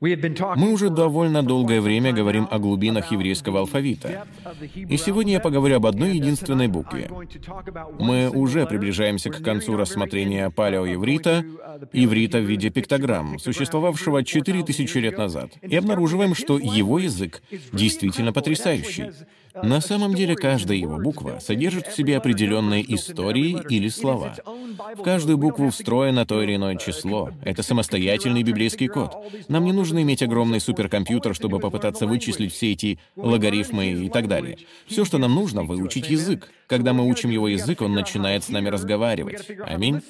Мы уже довольно долгое время говорим о глубинах еврейского алфавита. И сегодня я поговорю об одной единственной букве. Мы уже приближаемся к концу рассмотрения палеоеврита, иврита в виде пиктограмм, существовавшего 4000 лет назад, и обнаруживаем, что его язык действительно потрясающий. На самом деле каждая его буква содержит в себе определенные истории или слова. В каждую букву встроено то или иное число. Это самостоятельный библейский код. Нам не нужно иметь огромный суперкомпьютер, чтобы попытаться вычислить все эти логарифмы и так далее. Все, что нам нужно, выучить язык. Когда мы учим его язык, он начинает с нами разговаривать. Аминь.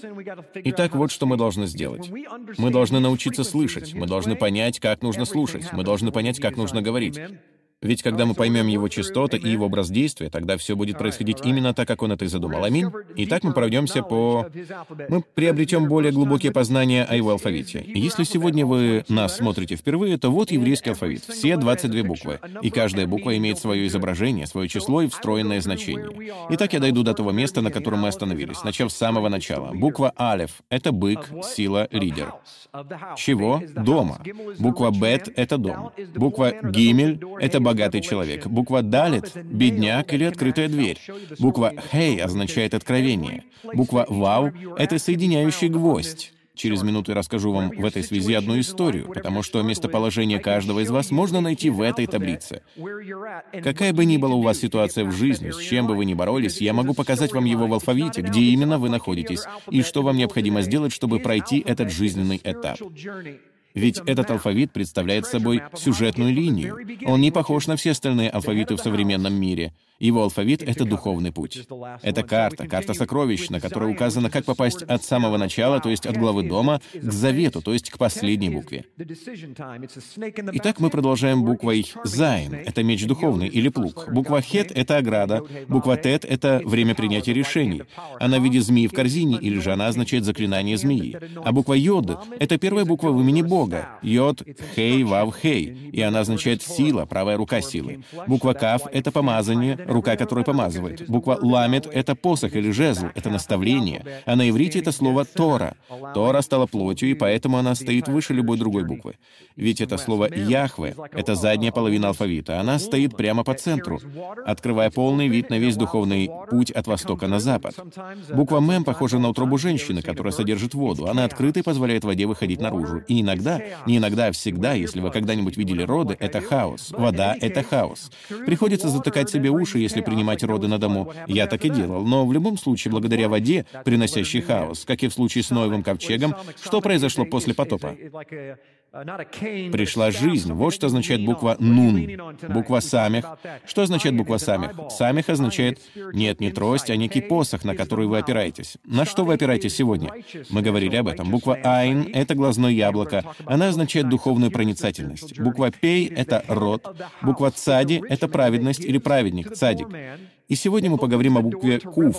Итак, вот что мы должны сделать. Мы должны научиться слышать. Мы должны понять, как нужно слушать. Мы должны понять, как нужно говорить. Ведь когда мы поймем его частоты и его образ действия, тогда все будет происходить именно так, как он это и задумал. Аминь. И так мы пройдемся по... Мы приобретем более глубокие познания о его алфавите. Если сегодня вы нас смотрите впервые, то вот еврейский алфавит. Все 22 буквы. И каждая буква имеет свое изображение, свое число и встроенное значение. Итак, я дойду до того места, на котором мы остановились, начав с самого начала. Буква Алеф — это бык, сила, лидер. Чего? Дома. Буква Бет — это дом. Буква Гимель — это богатый человек. Буква «далит» — бедняк или открытая дверь. Буква «хей» означает откровение. Буква «вау» — это соединяющий гвоздь. Через минуту я расскажу вам в этой связи одну историю, потому что местоположение каждого из вас можно найти в этой таблице. Какая бы ни была у вас ситуация в жизни, с чем бы вы ни боролись, я могу показать вам его в алфавите, где именно вы находитесь, и что вам необходимо сделать, чтобы пройти этот жизненный этап. Ведь этот алфавит представляет собой сюжетную линию. Он не похож на все остальные алфавиты в современном мире. Его алфавит — это духовный путь. Это карта, карта сокровищ, на которой указано, как попасть от самого начала, то есть от главы дома, к завету, то есть к последней букве. Итак, мы продолжаем буквой «Зайн» — это меч духовный или плуг. Буква «Хет» — это ограда. Буква «Тет» — это время принятия решений. Она в виде змеи в корзине, или же она означает заклинание змеи. А буква «Йод» — это первая буква в имени Бога. Йод — Хей, Вав, Хей. И она означает «сила», правая рука силы. Буква «Кав» — это помазание, рука которой помазывает. Буква «ламет» — это посох или жезл, это наставление. А на иврите это слово «тора». Тора стала плотью, и поэтому она стоит выше любой другой буквы. Ведь это слово «яхве» — это задняя половина алфавита. Она стоит прямо по центру, открывая полный вид на весь духовный путь от востока на запад. Буква «мем» похожа на утробу женщины, которая содержит воду. Она открыта и позволяет воде выходить наружу. И иногда, не иногда, а всегда, если вы когда-нибудь видели роды, это хаос. Вода — это хаос. Приходится затыкать себе уши, если принимать роды на дому. Я так и делал. Но в любом случае, благодаря воде, приносящей хаос, как и в случае с Ноевым ковчегом, что произошло после потопа? Пришла жизнь. Вот что означает буква «нун». Буква «самих». Что означает буква «самих»? «Самих» означает «нет, не трость, а некий посох, на который вы опираетесь». На что вы опираетесь сегодня? Мы говорили об этом. Буква «айн» — это глазное яблоко. Она означает духовную проницательность. Буква «пей» — это род. Буква «цади» — это праведность или праведник, цадик. И сегодня мы поговорим о букве «Кув».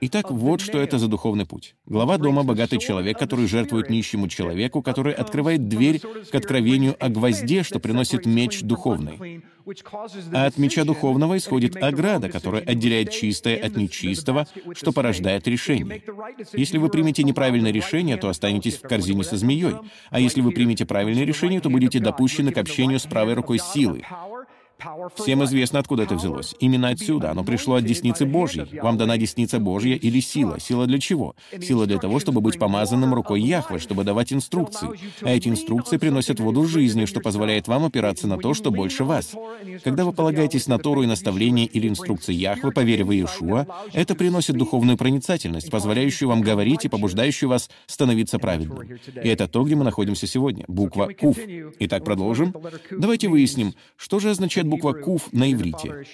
Итак, вот что это за духовный путь. Глава дома — богатый человек, который жертвует нищему человеку, который открывает дверь к откровению о гвозде, что приносит меч духовный. А от меча духовного исходит ограда, которая отделяет чистое от нечистого, что порождает решение. Если вы примете неправильное решение, то останетесь в корзине со змеей. А если вы примете правильное решение, то будете допущены к общению с правой рукой силы. Всем известно, откуда это взялось. Именно отсюда. Оно пришло от десницы Божьей. Вам дана десница Божья или сила. Сила для чего? Сила для того, чтобы быть помазанным рукой Яхвы, чтобы давать инструкции. А эти инструкции приносят воду жизни, что позволяет вам опираться на то, что больше вас. Когда вы полагаетесь на Тору и наставление или инструкции Яхвы, поверив в Иешуа, это приносит духовную проницательность, позволяющую вам говорить и побуждающую вас становиться праведным. И это то, где мы находимся сегодня. Буква Куф. Итак, продолжим. Давайте выясним, что же означает буква «кув» на иврите.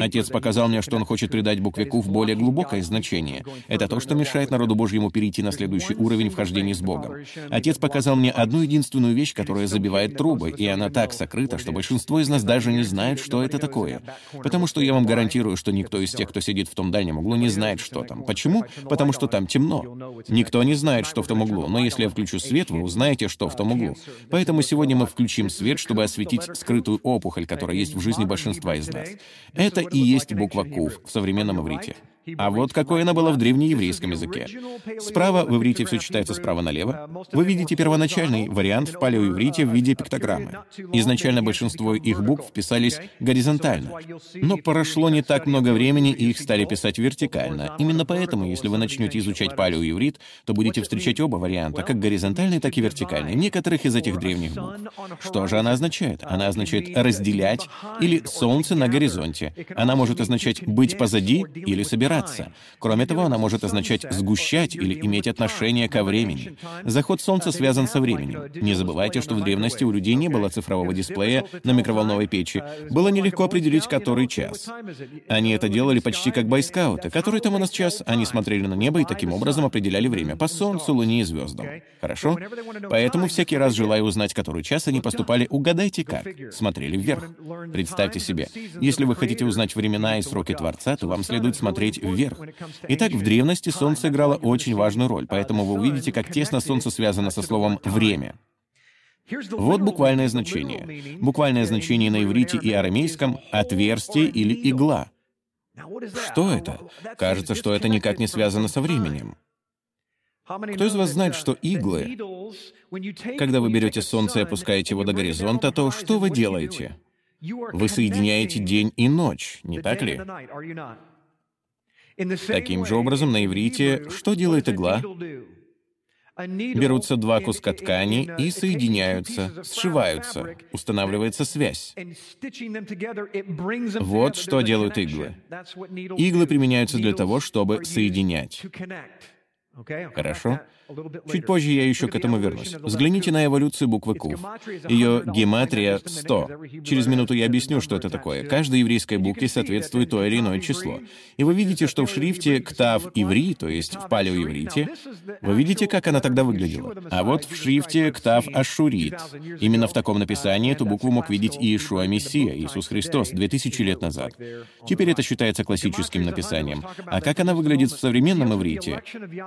Отец показал мне, что он хочет придать букве «кув» более глубокое значение. Это то, что мешает народу Божьему перейти на следующий уровень вхождения с Богом. Отец показал мне одну единственную вещь, которая забивает трубы, и она так сокрыта, что большинство из нас даже не знает, что это такое. Потому что я вам гарантирую, что никто из тех, кто сидит в том дальнем углу, не знает, что там. Почему? Потому что там темно. Никто не знает, что в том углу, но если я включу свет, вы узнаете, что в том углу. Поэтому сегодня мы включим свет, чтобы осветить скрытую опухоль, которая есть в жизни большинства из нас. Это и есть буква «кув» в современном иврите. А вот какое оно было в древнееврейском языке. Справа в иврите все читается справа налево. Вы видите первоначальный вариант в палеоиврите в виде пиктограммы. Изначально большинство их букв писались горизонтально. Но прошло не так много времени, и их стали писать вертикально. Именно поэтому, если вы начнете изучать палеоиврит, то будете встречать оба варианта, как горизонтальный, так и вертикальный, некоторых из этих древних букв. Что же она означает? Она означает «разделять» или «солнце на горизонте». Она может означать «быть позади» или «собираться» меняться. Кроме того, она может означать «сгущать» или иметь отношение ко времени. Заход Солнца связан со временем. Не забывайте, что в древности у людей не было цифрового дисплея на микроволновой печи. Было нелегко определить, который час. Они это делали почти как бойскауты. Который там у нас час? Они смотрели на небо и таким образом определяли время по Солнцу, Луне и звездам. Хорошо? Поэтому всякий раз, желая узнать, который час, они поступали «угадайте как». Смотрели вверх. Представьте себе, если вы хотите узнать времена и сроки Творца, то вам следует смотреть вверх. Итак, в древности Солнце играло очень важную роль, поэтому вы увидите, как тесно Солнце связано со словом «время». Вот буквальное значение. Буквальное значение на иврите и арамейском — «отверстие» или «игла». Что это? Кажется, что это никак не связано со временем. Кто из вас знает, что иглы, когда вы берете солнце и опускаете его до горизонта, то что вы делаете? Вы соединяете день и ночь, не так ли? Таким же образом, на иврите что делает игла? Берутся два куска ткани и соединяются, сшиваются, устанавливается связь. Вот что делают иглы. Иглы применяются для того, чтобы соединять. Хорошо? Чуть позже я еще к этому вернусь. Взгляните на эволюцию буквы Кув. Ее гематрия — 100. Через минуту я объясню, что это такое. Каждой еврейской букве соответствует то или иное число. И вы видите, что в шрифте «Ктав Иври», то есть в палеоиврите, вы видите, как она тогда выглядела. А вот в шрифте «Ктав Ашурит». Именно в таком написании эту букву мог видеть Иешуа Мессия, Иисус Христос, 2000 лет назад. Теперь это считается классическим написанием. А как она выглядит в современном иврите?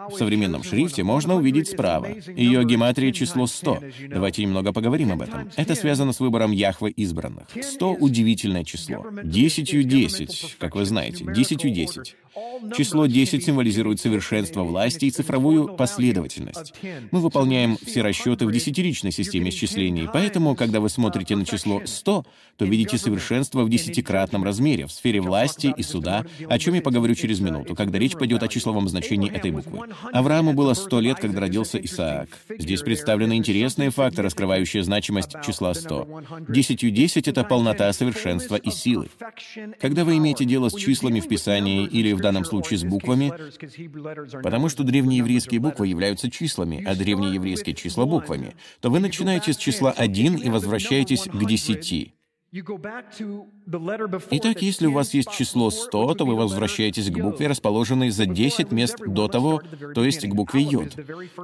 В современном шрифте можно можно увидеть справа. Ее гематрия число 100. Давайте немного поговорим об этом. Это связано с выбором Яхвы избранных. 100 — удивительное число. 10 10, как вы знаете, 10 10. Число 10 символизирует совершенство власти и цифровую последовательность. Мы выполняем все расчеты в десятиричной системе исчислений, поэтому, когда вы смотрите на число 100, то видите совершенство в десятикратном размере в сфере власти и суда, о чем я поговорю через минуту, когда речь пойдет о числовом значении этой буквы. Аврааму было 100 лет, когда родился Исаак. Здесь представлены интересные факты, раскрывающие значимость числа 100. Десятью 10 — это полнота совершенства и силы. Когда вы имеете дело с числами в Писании или в данном случае с буквами, потому что древнееврейские буквы являются числами, а древнееврейские числа — буквами, то вы начинаете с числа 1 и возвращаетесь к 10. Итак, если у вас есть число 100, то вы возвращаетесь к букве, расположенной за 10 мест до того, то есть к букве Йод.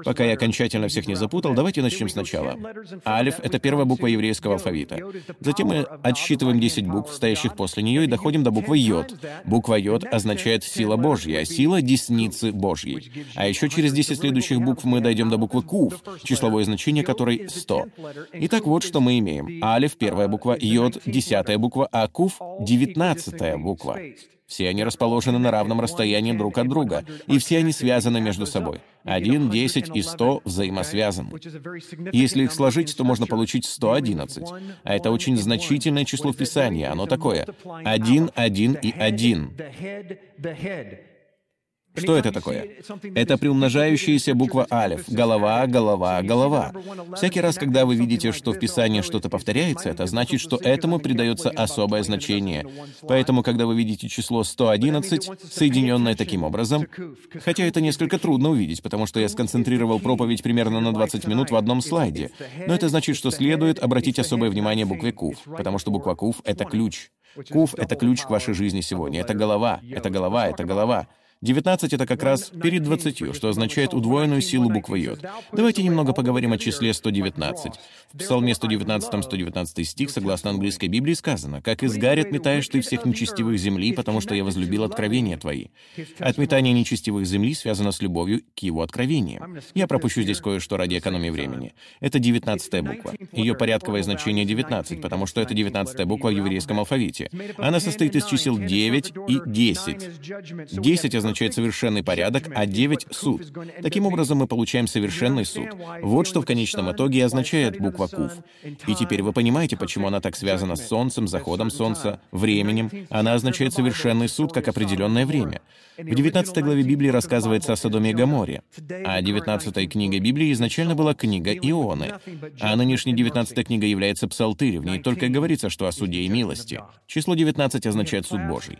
Пока я окончательно всех не запутал, давайте начнем сначала. Алиф — это первая буква еврейского алфавита. Затем мы отсчитываем 10 букв, стоящих после нее, и доходим до буквы Йод. Буква Йод означает «сила Божья», сила десницы Божьей. А еще через 10 следующих букв мы дойдем до буквы Кув, числовое значение которой 100. Итак, вот что мы имеем. Алиф — первая буква, Йод — десятая буква, а Кув — девятнадцатая буква. Все они расположены на равном расстоянии друг от друга, и все они связаны между собой. Один, десять и сто взаимосвязаны. Если их сложить, то можно получить 111. А это очень значительное число в Писании. Оно такое. Один, один и один. Что это такое? Это приумножающаяся буква алиф. Голова, голова, голова. Всякий раз, когда вы видите, что в Писании что-то повторяется, это значит, что этому придается особое значение. Поэтому, когда вы видите число 111, соединенное таким образом, хотя это несколько трудно увидеть, потому что я сконцентрировал проповедь примерно на 20 минут в одном слайде, но это значит, что следует обратить особое внимание букве Кув, потому что буква Кув — это ключ. Кув — это ключ к вашей жизни сегодня. Это голова, это голова, это голова. 19 — это как раз перед 20, что означает удвоенную силу буквы Йод. Давайте немного поговорим о числе 119. В Псалме 119, 119 стих, согласно английской Библии, сказано, «Как изгарят метаешь ты всех нечестивых земли, потому что я возлюбил откровения твои». Отметание нечестивых земли связано с любовью к его откровениям. Я пропущу здесь кое-что ради экономии времени. Это 19 буква. Ее порядковое значение 19, потому что это 19 буква в еврейском алфавите. Она состоит из чисел 9 и 10. 10 означает совершенный порядок, а 9 — суд. Таким образом, мы получаем совершенный суд. Вот что в конечном итоге означает буква Кув. И теперь вы понимаете, почему она так связана с Солнцем, заходом Солнца, временем. Она означает совершенный суд как определенное время. В 19 главе Библии рассказывается о Содоме и Гоморе, а 19 книга Библии изначально была книга Ионы, а нынешняя 19 книга является Псалтырь, в ней только говорится, что о суде и милости. Число 19 означает суд Божий.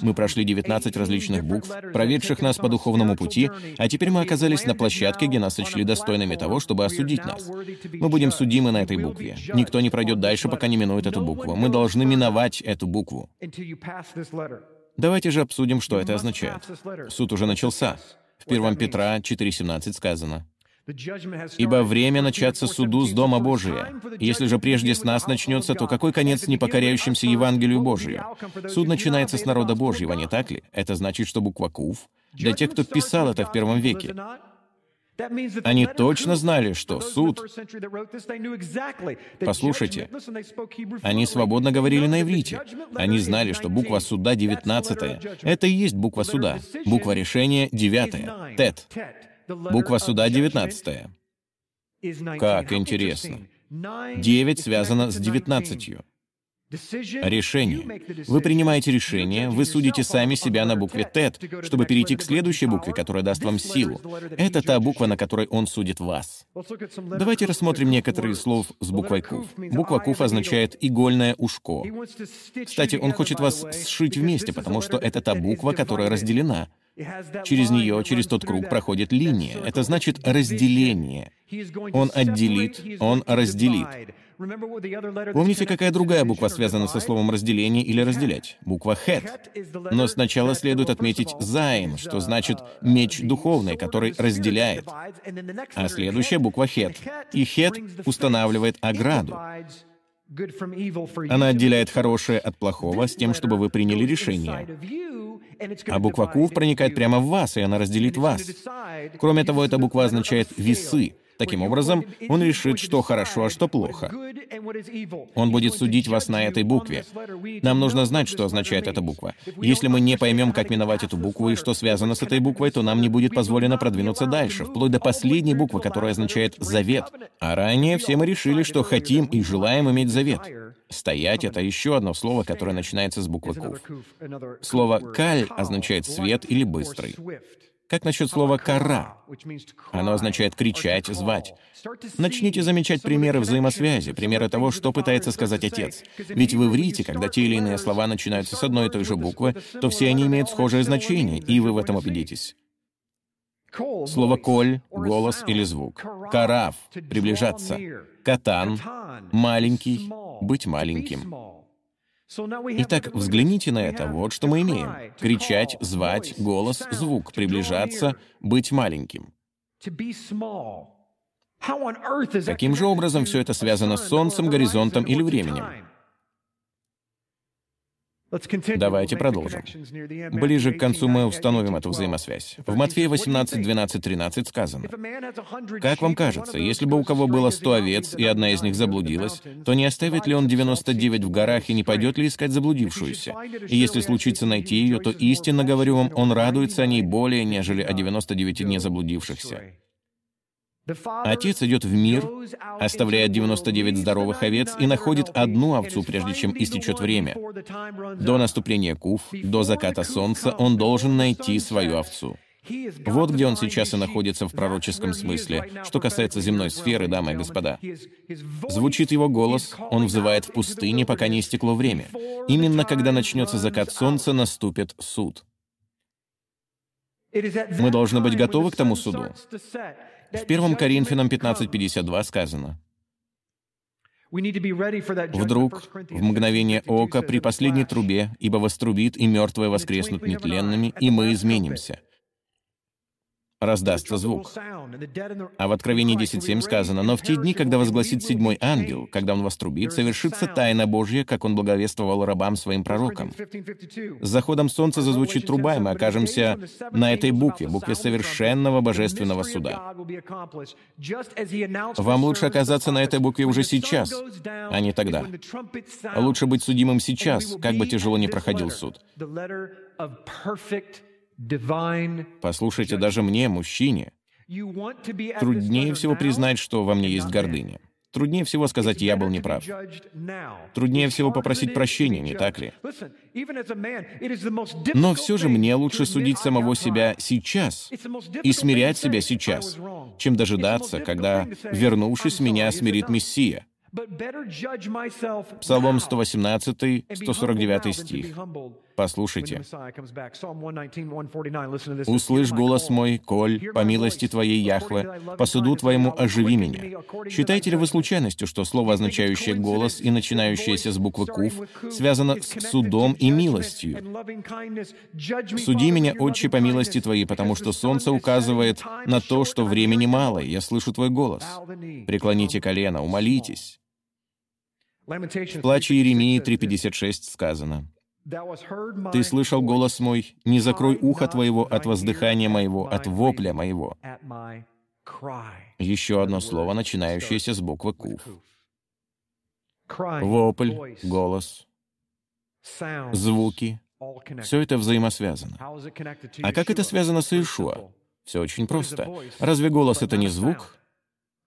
Мы прошли 19 различных букв, проведших нас по духовному пути, а теперь мы оказались на площадке, где нас сочли достойными того, чтобы осудить нас. Мы будем судимы на этой букве. Никто не пройдет дальше, пока не минует эту букву. Мы должны миновать эту букву. Давайте же обсудим, что это означает. Суд уже начался. В 1 Петра 4.17 сказано, «Ибо время начаться суду с Дома Божия. Если же прежде с нас начнется, то какой конец непокоряющимся Евангелию Божию? Суд начинается с народа Божьего, не так ли? Это значит, что буква Кув для тех, кто писал это в первом веке. Они точно знали, что суд... Послушайте, они свободно говорили на иврите. Они знали, что буква суда 19 Это и есть буква суда. Буква решения 9 Тет. Буква суда 19 Как интересно. 9 связано с 19. Решение. Вы принимаете решение, вы судите сами себя на букве «тет», чтобы перейти к следующей букве, которая даст вам силу. Это та буква, на которой он судит вас. Давайте рассмотрим некоторые слов с буквой «куф». Буква «куф» означает «игольное ушко». Кстати, он хочет вас сшить вместе, потому что это та буква, которая разделена. Через нее, через тот круг проходит линия. Это значит разделение. Он отделит, он разделит. Помните, какая другая буква связана со словом «разделение» или «разделять»? Буква «хет». Но сначала следует отметить «зайн», что значит «меч духовный», который разделяет. А следующая буква «хет». И «хет» устанавливает ограду. Она отделяет хорошее от плохого с тем, чтобы вы приняли решение. А буква «кув» проникает прямо в вас, и она разделит вас. Кроме того, эта буква означает «весы». Таким образом, он решит, что хорошо, а что плохо. Он будет судить вас на этой букве. Нам нужно знать, что означает эта буква. Если мы не поймем, как миновать эту букву и что связано с этой буквой, то нам не будет позволено продвинуться дальше, вплоть до последней буквы, которая означает «завет». А ранее все мы решили, что хотим и желаем иметь завет. «Стоять» — это еще одно слово, которое начинается с буквы «кув». Слово «каль» означает «свет» или «быстрый». Как насчет слова «кара»? Оно означает кричать, звать. Начните замечать примеры взаимосвязи, примеры того, что пытается сказать отец. Ведь в иврите, когда те или иные слова начинаются с одной и той же буквы, то все они имеют схожее значение, и вы в этом убедитесь. Слово «коль» — голос или звук. «Караф» — приближаться. «Катан» — маленький, быть маленьким. Итак, взгляните на это. Вот что мы имеем. Кричать, звать, голос, звук, приближаться, быть маленьким. Каким же образом все это связано с Солнцем, горизонтом или временем? Давайте продолжим. Ближе к концу мы установим эту взаимосвязь. В Матфея 18, 12, 13 сказано, «Как вам кажется, если бы у кого было сто овец, и одна из них заблудилась, то не оставит ли он 99 в горах и не пойдет ли искать заблудившуюся? И если случится найти ее, то истинно говорю вам, он радуется о ней более, нежели о 99 не заблудившихся». Отец идет в мир, оставляет 99 здоровых овец и находит одну овцу, прежде чем истечет время. До наступления Куф, до заката солнца, он должен найти свою овцу. Вот где он сейчас и находится в пророческом смысле, что касается земной сферы, дамы и господа. Звучит его голос, он взывает в пустыне, пока не истекло время. Именно когда начнется закат солнца, наступит суд. Мы должны быть готовы к тому суду. В 1 Коринфянам 15.52 сказано, Вдруг, в мгновение ока, при последней трубе, ибо вострубит, и мертвые воскреснут нетленными, и мы изменимся раздастся звук. А в Откровении 10.7 сказано, «Но в те дни, когда возгласит седьмой ангел, когда он вострубит, совершится тайна Божья, как он благовествовал рабам своим пророкам. С заходом солнца зазвучит труба, и мы окажемся на этой букве, букве совершенного божественного суда. Вам лучше оказаться на этой букве уже сейчас, а не тогда. Лучше быть судимым сейчас, как бы тяжело ни проходил суд. Послушайте, даже мне, мужчине, труднее всего признать, что во мне есть гордыня. Труднее всего сказать «я был неправ». Труднее всего попросить прощения, не так ли? Но все же мне лучше судить самого себя сейчас и смирять себя сейчас, чем дожидаться, когда, вернувшись, меня смирит Мессия. Псалом 118, 149 стих. Послушайте. «Услышь голос мой, коль, по милости Твоей, Яхве, по суду Твоему оживи меня». Считаете ли вы случайностью, что слово, означающее «голос» и начинающееся с буквы «кув», связано с судом и милостью? «Суди меня, Отче, по милости Твоей, потому что солнце указывает на то, что времени мало, я слышу Твой голос. Преклоните колено, умолитесь». В плаче Иеремии 3.56 сказано, ты слышал голос мой, не закрой ухо твоего от воздыхания моего, от вопля моего. Еще одно слово, начинающееся с буквы Кув. Вопль, голос, звуки — все это взаимосвязано. А как это связано с Иешуа? Все очень просто. Разве голос — это не звук?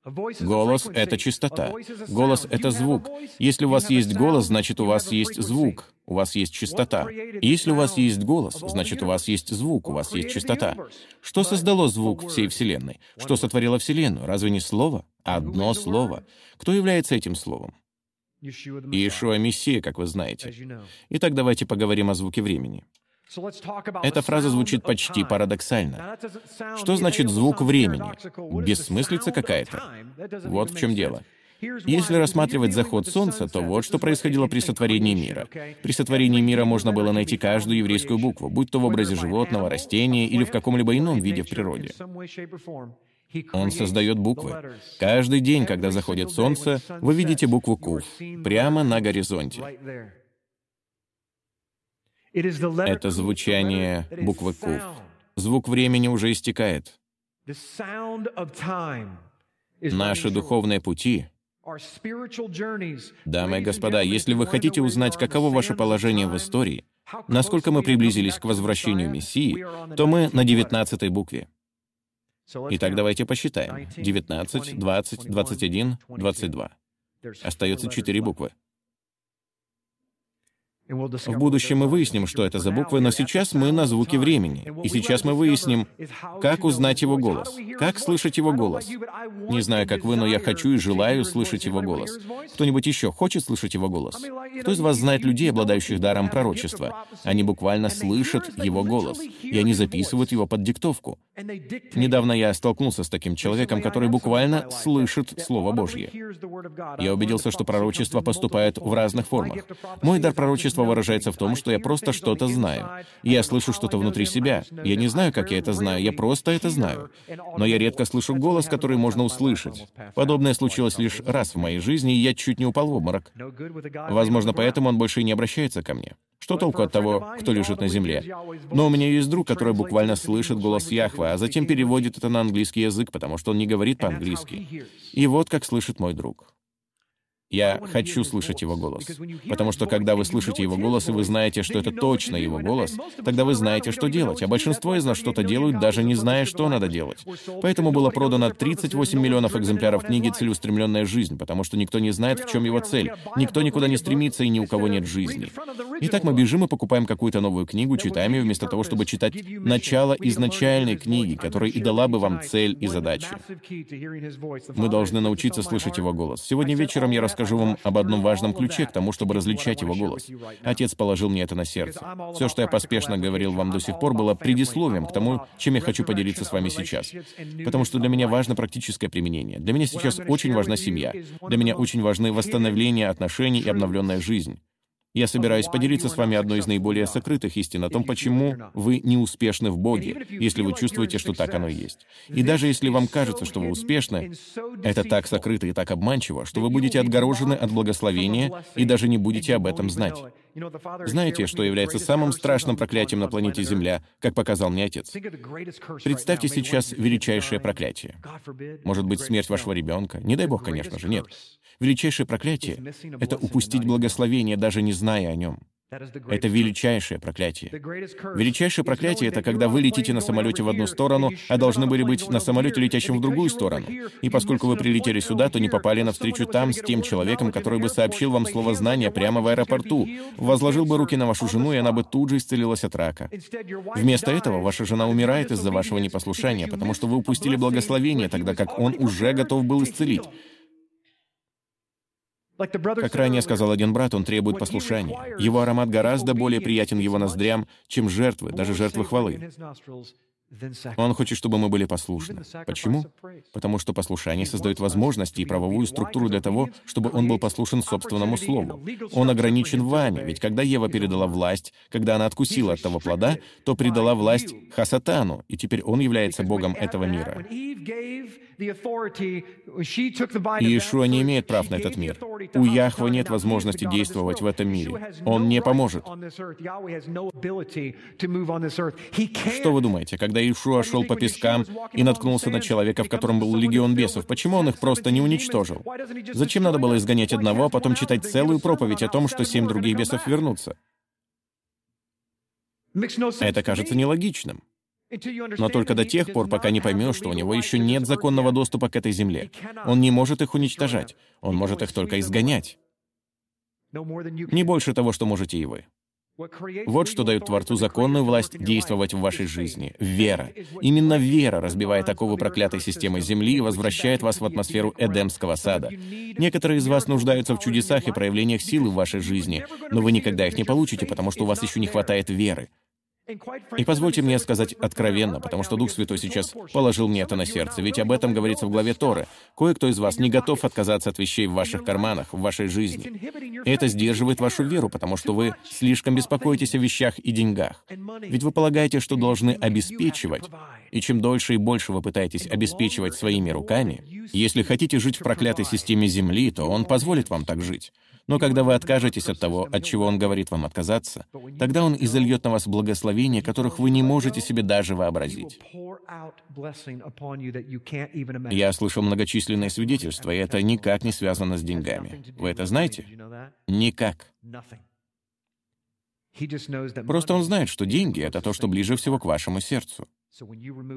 Голос — это чистота. Голос — это звук. Если у вас есть голос, значит, у вас есть звук, у вас есть чистота. Если у вас есть голос, значит, у вас есть звук, у вас есть чистота. Что создало звук всей Вселенной? Что сотворило Вселенную? Разве не слово? Одно слово. Кто является этим словом? Иешуа Мессия, как вы знаете. Итак, давайте поговорим о звуке времени. Эта фраза звучит почти парадоксально. Что значит звук времени? Бессмыслица какая-то. Вот в чем дело. Если рассматривать заход Солнца, то вот что происходило при сотворении мира. При сотворении мира можно было найти каждую еврейскую букву, будь то в образе животного, растения или в каком-либо ином виде в природе. Он создает буквы. Каждый день, когда заходит солнце, вы видите букву «Кув» прямо на горизонте. Это звучание буквы Кув. Звук времени уже истекает. Наши духовные пути Дамы и господа, если вы хотите узнать, каково ваше положение в истории, насколько мы приблизились к возвращению Мессии, то мы на девятнадцатой букве. Итак, давайте посчитаем. 19, 20, 21, 22. Остается четыре буквы. В будущем мы выясним, что это за буквы, но сейчас мы на звуке времени. И сейчас мы выясним, как узнать его голос, как слышать его голос. Не знаю, как вы, но я хочу и желаю слышать его голос. Кто-нибудь еще хочет слышать его голос? Кто из вас знает людей, обладающих даром пророчества? Они буквально слышат его голос, и они записывают его под диктовку. Недавно я столкнулся с таким человеком, который буквально слышит Слово Божье. Я убедился, что пророчество поступает в разных формах. Мой дар пророчества выражается в том, что я просто что-то знаю. Я слышу что-то внутри себя. Я не знаю, как я это знаю, я просто это знаю. Но я редко слышу голос, который можно услышать. Подобное случилось лишь раз в моей жизни, и я чуть не упал в обморок. Возможно, поэтому он больше и не обращается ко мне. Что толку от того, кто лежит на земле? Но у меня есть друг, который буквально слышит голос Яхва, а затем переводит это на английский язык, потому что он не говорит по-английски. И вот как слышит мой друг. Я хочу слышать его голос. Потому что когда вы слышите его голос, и вы знаете, что это точно его голос, тогда вы знаете, что делать. А большинство из нас что-то делают, даже не зная, что надо делать. Поэтому было продано 38 миллионов экземпляров книги «Целеустремленная жизнь», потому что никто не знает, в чем его цель. Никто никуда не стремится, и ни у кого нет жизни. Итак, мы бежим и покупаем какую-то новую книгу, читаем ее вместо того, чтобы читать начало изначальной книги, которая и дала бы вам цель и задачи. Мы должны научиться слышать его голос. Сегодня вечером я расскажу расскажу вам об одном важном ключе к тому, чтобы различать его голос. Отец положил мне это на сердце. Все, что я поспешно говорил вам до сих пор, было предисловием к тому, чем я хочу поделиться с вами сейчас. Потому что для меня важно практическое применение. Для меня сейчас очень важна семья. Для меня очень важны восстановление отношений и обновленная жизнь. Я собираюсь поделиться с вами одной из наиболее сокрытых истин о том, почему вы не успешны в Боге, если вы чувствуете, что так оно и есть. И даже если вам кажется, что вы успешны, это так сокрыто и так обманчиво, что вы будете отгорожены от благословения и даже не будете об этом знать. Знаете, что является самым страшным проклятием на планете Земля, как показал мне отец? Представьте сейчас величайшее проклятие. Может быть, смерть вашего ребенка? Не дай бог, конечно же, нет. Величайшее проклятие — это упустить благословение, даже не зная о нем. Это величайшее проклятие. Величайшее проклятие — это когда вы летите на самолете в одну сторону, а должны были быть на самолете, летящем в другую сторону. И поскольку вы прилетели сюда, то не попали на встречу там с тем человеком, который бы сообщил вам слово знания прямо в аэропорту, возложил бы руки на вашу жену, и она бы тут же исцелилась от рака. Вместо этого ваша жена умирает из-за вашего непослушания, потому что вы упустили благословение, тогда как он уже готов был исцелить. Как ранее сказал один брат, он требует послушания. Его аромат гораздо более приятен его ноздрям, чем жертвы, даже жертвы хвалы. Он хочет, чтобы мы были послушны. Почему? Потому что послушание создает возможности и правовую структуру для того, чтобы он был послушен собственному слову. Он ограничен вами, ведь когда Ева передала власть, когда она откусила от того плода, то придала власть Хасатану, и теперь он является Богом этого мира. Иешуа не имеет прав на этот мир. У Яхва нет возможности действовать в этом мире. Он не поможет. Что вы думаете, когда Иешуа шел по пескам и наткнулся на человека, в котором был легион бесов, почему он их просто не уничтожил? Зачем надо было изгонять одного, а потом читать целую проповедь о том, что семь других бесов вернутся? Это кажется нелогичным. Но только до тех пор, пока не поймешь, что у него еще нет законного доступа к этой земле. Он не может их уничтожать. Он может их только изгонять. Не больше того, что можете и вы. Вот что дает Творцу законную власть действовать в вашей жизни. Вера. Именно вера разбивает такого проклятой системы Земли и возвращает вас в атмосферу Эдемского сада. Некоторые из вас нуждаются в чудесах и проявлениях силы в вашей жизни, но вы никогда их не получите, потому что у вас еще не хватает веры. И позвольте мне сказать откровенно, потому что Дух Святой сейчас положил мне это на сердце, ведь об этом говорится в главе Торы. Кое-кто из вас не готов отказаться от вещей в ваших карманах, в вашей жизни. И это сдерживает вашу веру, потому что вы слишком беспокоитесь о вещах и деньгах. Ведь вы полагаете, что должны обеспечивать. И чем дольше и больше вы пытаетесь обеспечивать своими руками, если хотите жить в проклятой системе Земли, то Он позволит вам так жить. Но когда вы откажетесь от того, от чего Он говорит вам отказаться, тогда Он изольет на вас благословения, которых вы не можете себе даже вообразить. Я слышал многочисленные свидетельства, и это никак не связано с деньгами. Вы это знаете? Никак. Просто он знает, что деньги — это то, что ближе всего к вашему сердцу.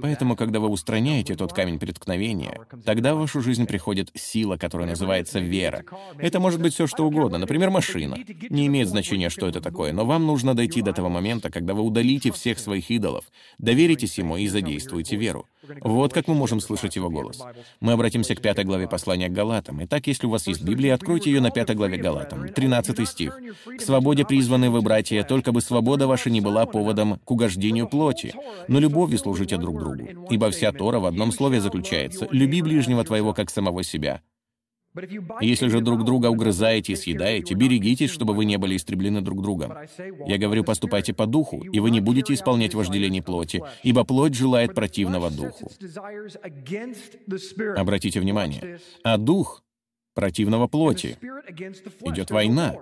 Поэтому, когда вы устраняете тот камень преткновения, тогда в вашу жизнь приходит сила, которая называется вера. Это может быть все, что угодно, например, машина. Не имеет значения, что это такое, но вам нужно дойти до того момента, когда вы удалите всех своих идолов, доверитесь ему и задействуете веру. Вот как мы можем слышать его голос. Мы обратимся к пятой главе послания к Галатам. Итак, если у вас есть Библия, откройте ее на пятой главе Галатам, 13 стих. «К свободе призваны вы, братья, только бы свобода ваша не была поводом к угождению плоти, но любовью служите друг другу. Ибо вся Тора в одном слове заключается «люби ближнего твоего, как самого себя». Если же друг друга угрызаете и съедаете, берегитесь, чтобы вы не были истреблены друг другом. Я говорю, поступайте по духу, и вы не будете исполнять вожделение плоти, ибо плоть желает противного духу. Обратите внимание, а дух противного плоти. Идет война.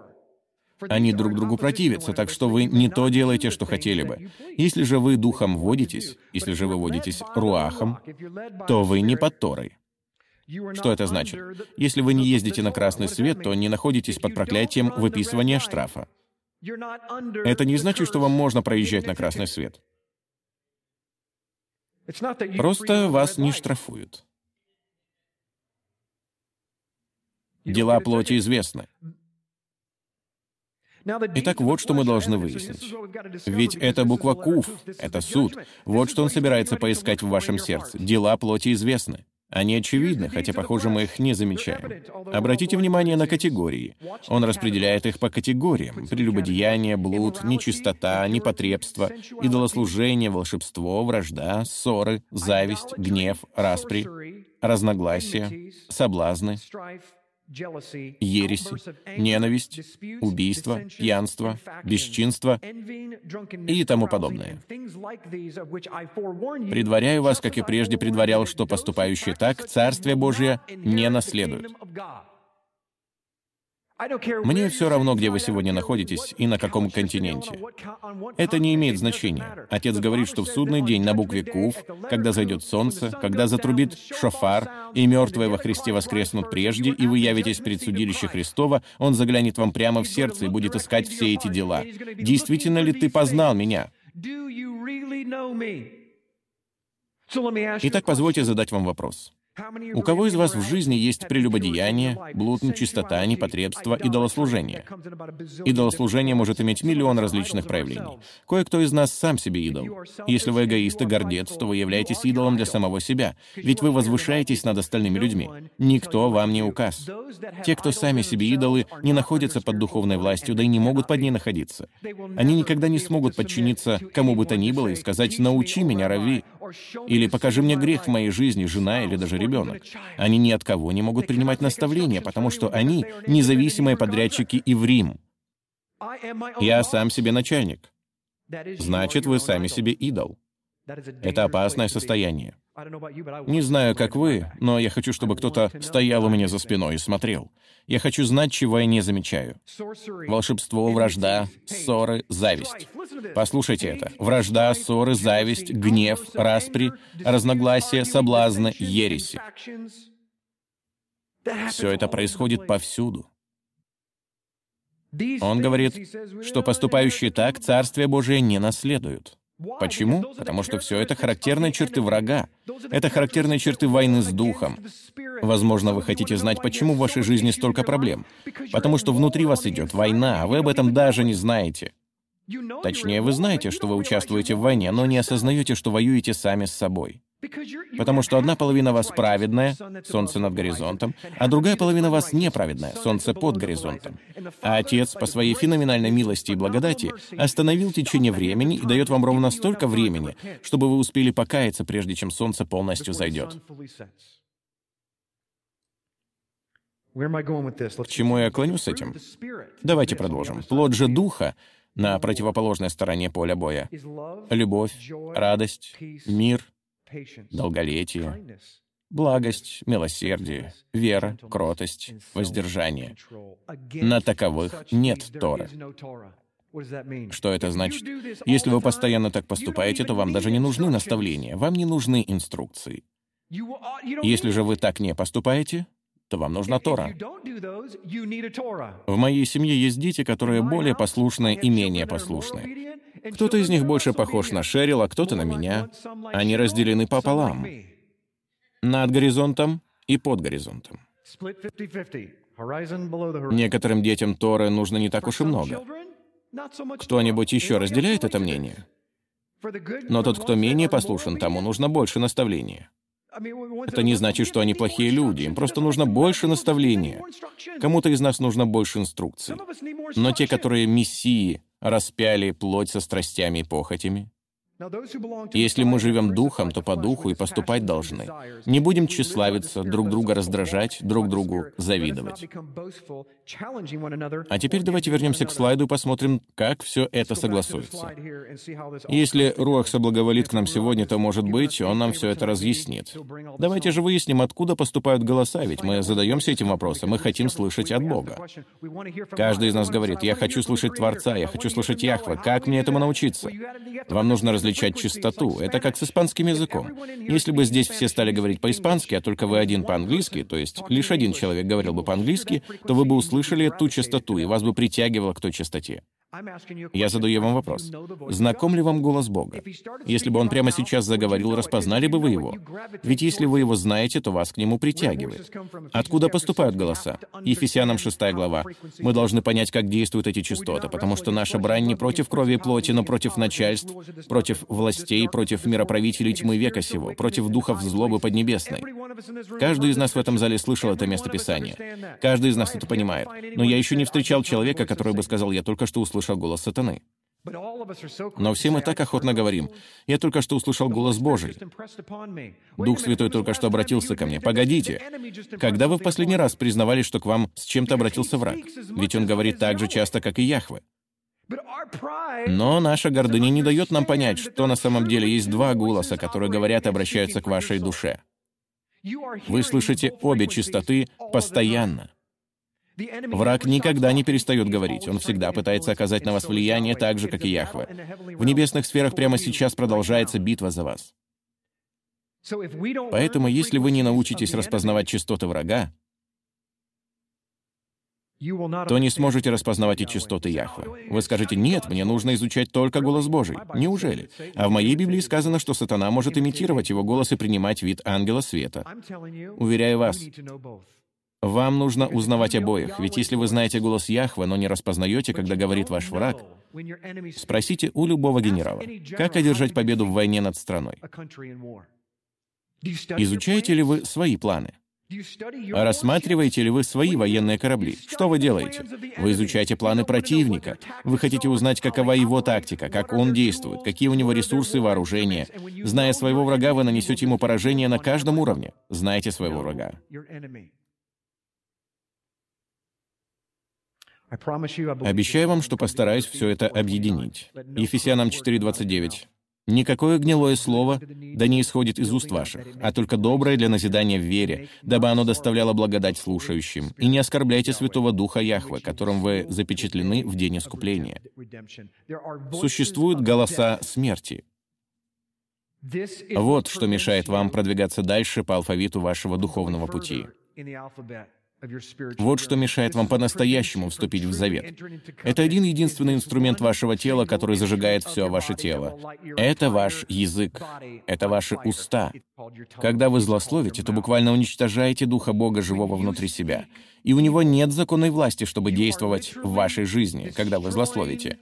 Они друг другу противятся, так что вы не то делаете, что хотели бы. Если же вы духом водитесь, если же вы водитесь руахом, то вы не под Торой. Что это значит? Если вы не ездите на красный свет, то не находитесь под проклятием выписывания штрафа. Это не значит, что вам можно проезжать на красный свет. Просто вас не штрафуют. Дела плоти известны. Итак, вот что мы должны выяснить. Ведь это буква Куф, это суд. Вот что он собирается поискать в вашем сердце. Дела плоти известны. Они очевидны, хотя, похоже, мы их не замечаем. Обратите внимание на категории. Он распределяет их по категориям. Прелюбодеяние, блуд, нечистота, непотребство, идолослужение, волшебство, вражда, ссоры, зависть, гнев, распри, разногласия, соблазны, ереси, ненависть, убийство, пьянство, бесчинство и тому подобное. Предваряю вас, как и прежде предварял, что поступающие так Царствие Божие не наследуют. Мне все равно, где вы сегодня находитесь и на каком континенте. Это не имеет значения. Отец говорит, что в судный день на букве Кув, когда зайдет солнце, когда затрубит шофар, и мертвые во Христе воскреснут прежде, и вы явитесь пред судилище Христова, Он заглянет вам прямо в сердце и будет искать все эти дела. Действительно ли ты познал меня? Итак, позвольте задать вам вопрос. У кого из вас в жизни есть прелюбодеяние, блуд, нечистота, непотребство, идолослужение? Идолослужение может иметь миллион различных проявлений. Кое-кто из нас сам себе идол. Если вы эгоист и гордец, то вы являетесь идолом для самого себя, ведь вы возвышаетесь над остальными людьми. Никто вам не указ. Те, кто сами себе идолы, не находятся под духовной властью, да и не могут под ней находиться. Они никогда не смогут подчиниться кому бы то ни было и сказать «научи меня, Рави», или «покажи мне грех в моей жизни, жена или даже ребенок. Они ни от кого не могут принимать наставления, потому что они независимые подрядчики и в Рим. Я сам себе начальник. Значит, вы сами себе идол. Это опасное состояние. Не знаю, как вы, но я хочу, чтобы кто-то стоял у меня за спиной и смотрел. Я хочу знать, чего я не замечаю. Волшебство, вражда, ссоры, зависть. Послушайте это. Вражда, ссоры, зависть, гнев, распри, разногласия, соблазны, ереси. Все это происходит повсюду. Он говорит, что поступающие так Царствие Божие не наследуют. Почему? Потому что все это характерные черты врага. Это характерные черты войны с духом. Возможно, вы хотите знать, почему в вашей жизни столько проблем. Потому что внутри вас идет война, а вы об этом даже не знаете. Точнее, вы знаете, что вы участвуете в войне, но не осознаете, что воюете сами с собой. Потому что одна половина вас праведная, солнце над горизонтом, а другая половина вас неправедная, солнце под горизонтом. А Отец по своей феноменальной милости и благодати остановил течение времени и дает вам ровно столько времени, чтобы вы успели покаяться, прежде чем солнце полностью зайдет. К чему я клоню с этим? Давайте продолжим. Плод же Духа на противоположной стороне поля боя. Любовь, радость, мир, долголетие, благость, милосердие, вера, кротость, воздержание. На таковых нет Торы. Что это значит? Если вы постоянно так поступаете, то вам даже не нужны наставления, вам не нужны инструкции. Если же вы так не поступаете, то вам нужна Тора. В моей семье есть дети, которые более послушные и менее послушные. Кто-то из них больше похож на Шерил, а кто-то на меня. Они разделены пополам. Над горизонтом и под горизонтом. Некоторым детям Торы нужно не так уж и много. Кто-нибудь еще разделяет это мнение? Но тот, кто менее послушен, тому нужно больше наставления. Это не значит, что они плохие люди, им просто нужно больше наставления. Кому-то из нас нужно больше инструкций. Но те, которые мессии, распяли плоть со страстями и похотями, если мы живем духом, то по духу и поступать должны. Не будем тщеславиться, друг друга раздражать, друг другу завидовать. А теперь давайте вернемся к слайду и посмотрим, как все это согласуется. Если Руах соблаговолит к нам сегодня, то, может быть, он нам все это разъяснит. Давайте же выясним, откуда поступают голоса, ведь мы задаемся этим вопросом, мы хотим слышать от Бога. Каждый из нас говорит, я хочу слышать Творца, я хочу слышать Яхва, как мне этому научиться? Вам нужно различать чистоту. Это как с испанским языком. Если бы здесь все стали говорить по-испански, а только вы один по-английски, то есть лишь один человек говорил бы по-английски, то вы бы услышали ту частоту, и вас бы притягивало к той частоте. Я задаю вам вопрос. Знаком ли вам голос Бога? Если бы он прямо сейчас заговорил, распознали бы вы его? Ведь если вы его знаете, то вас к нему притягивает. Откуда поступают голоса? Ефесянам 6 глава. Мы должны понять, как действуют эти частоты, потому что наша брань не против крови и плоти, но против начальств, против властей, против мироправителей тьмы века сего, против духов злобы поднебесной. Каждый из нас в этом зале слышал это местописание. Каждый из нас это понимает. Но я еще не встречал человека, который бы сказал, я только что услышал голос сатаны. Но все мы так охотно говорим. Я только что услышал голос Божий. Дух Святой только что обратился ко мне. Погодите. Когда вы в последний раз признавали, что к вам с чем-то обратился враг? Ведь он говорит так же часто, как и Яхве. Но наша гордыня не дает нам понять, что на самом деле есть два голоса, которые говорят и обращаются к вашей душе. Вы слышите обе частоты постоянно. Враг никогда не перестает говорить. Он всегда пытается оказать на вас влияние так же, как и Яхве. В небесных сферах прямо сейчас продолжается битва за вас. Поэтому, если вы не научитесь распознавать частоты врага, то не сможете распознавать и частоты Яхве. Вы скажете, нет, мне нужно изучать только голос Божий. Неужели? А в моей Библии сказано, что сатана может имитировать его голос и принимать вид ангела света. Уверяю вас, вам нужно узнавать обоих, ведь если вы знаете голос Яхве, но не распознаете, когда говорит ваш враг, спросите у любого генерала, как одержать победу в войне над страной. Изучаете ли вы свои планы? Рассматриваете ли вы свои военные корабли? Что вы делаете? Вы изучаете планы противника. Вы хотите узнать, какова его тактика, как он действует, какие у него ресурсы и вооружения. Зная своего врага, вы нанесете ему поражение на каждом уровне. Знаете своего врага. Обещаю вам, что постараюсь все это объединить. Ефесянам 4.29. «Никакое гнилое слово да не исходит из уст ваших, а только доброе для назидания в вере, дабы оно доставляло благодать слушающим. И не оскорбляйте Святого Духа Яхве, которым вы запечатлены в день искупления». Существуют голоса смерти. Вот что мешает вам продвигаться дальше по алфавиту вашего духовного пути. Вот что мешает вам по-настоящему вступить в завет. Это один единственный инструмент вашего тела, который зажигает все ваше тело. Это ваш язык. Это ваши уста. Когда вы злословите, то буквально уничтожаете Духа Бога живого внутри себя. И у него нет законной власти, чтобы действовать в вашей жизни, когда вы злословите.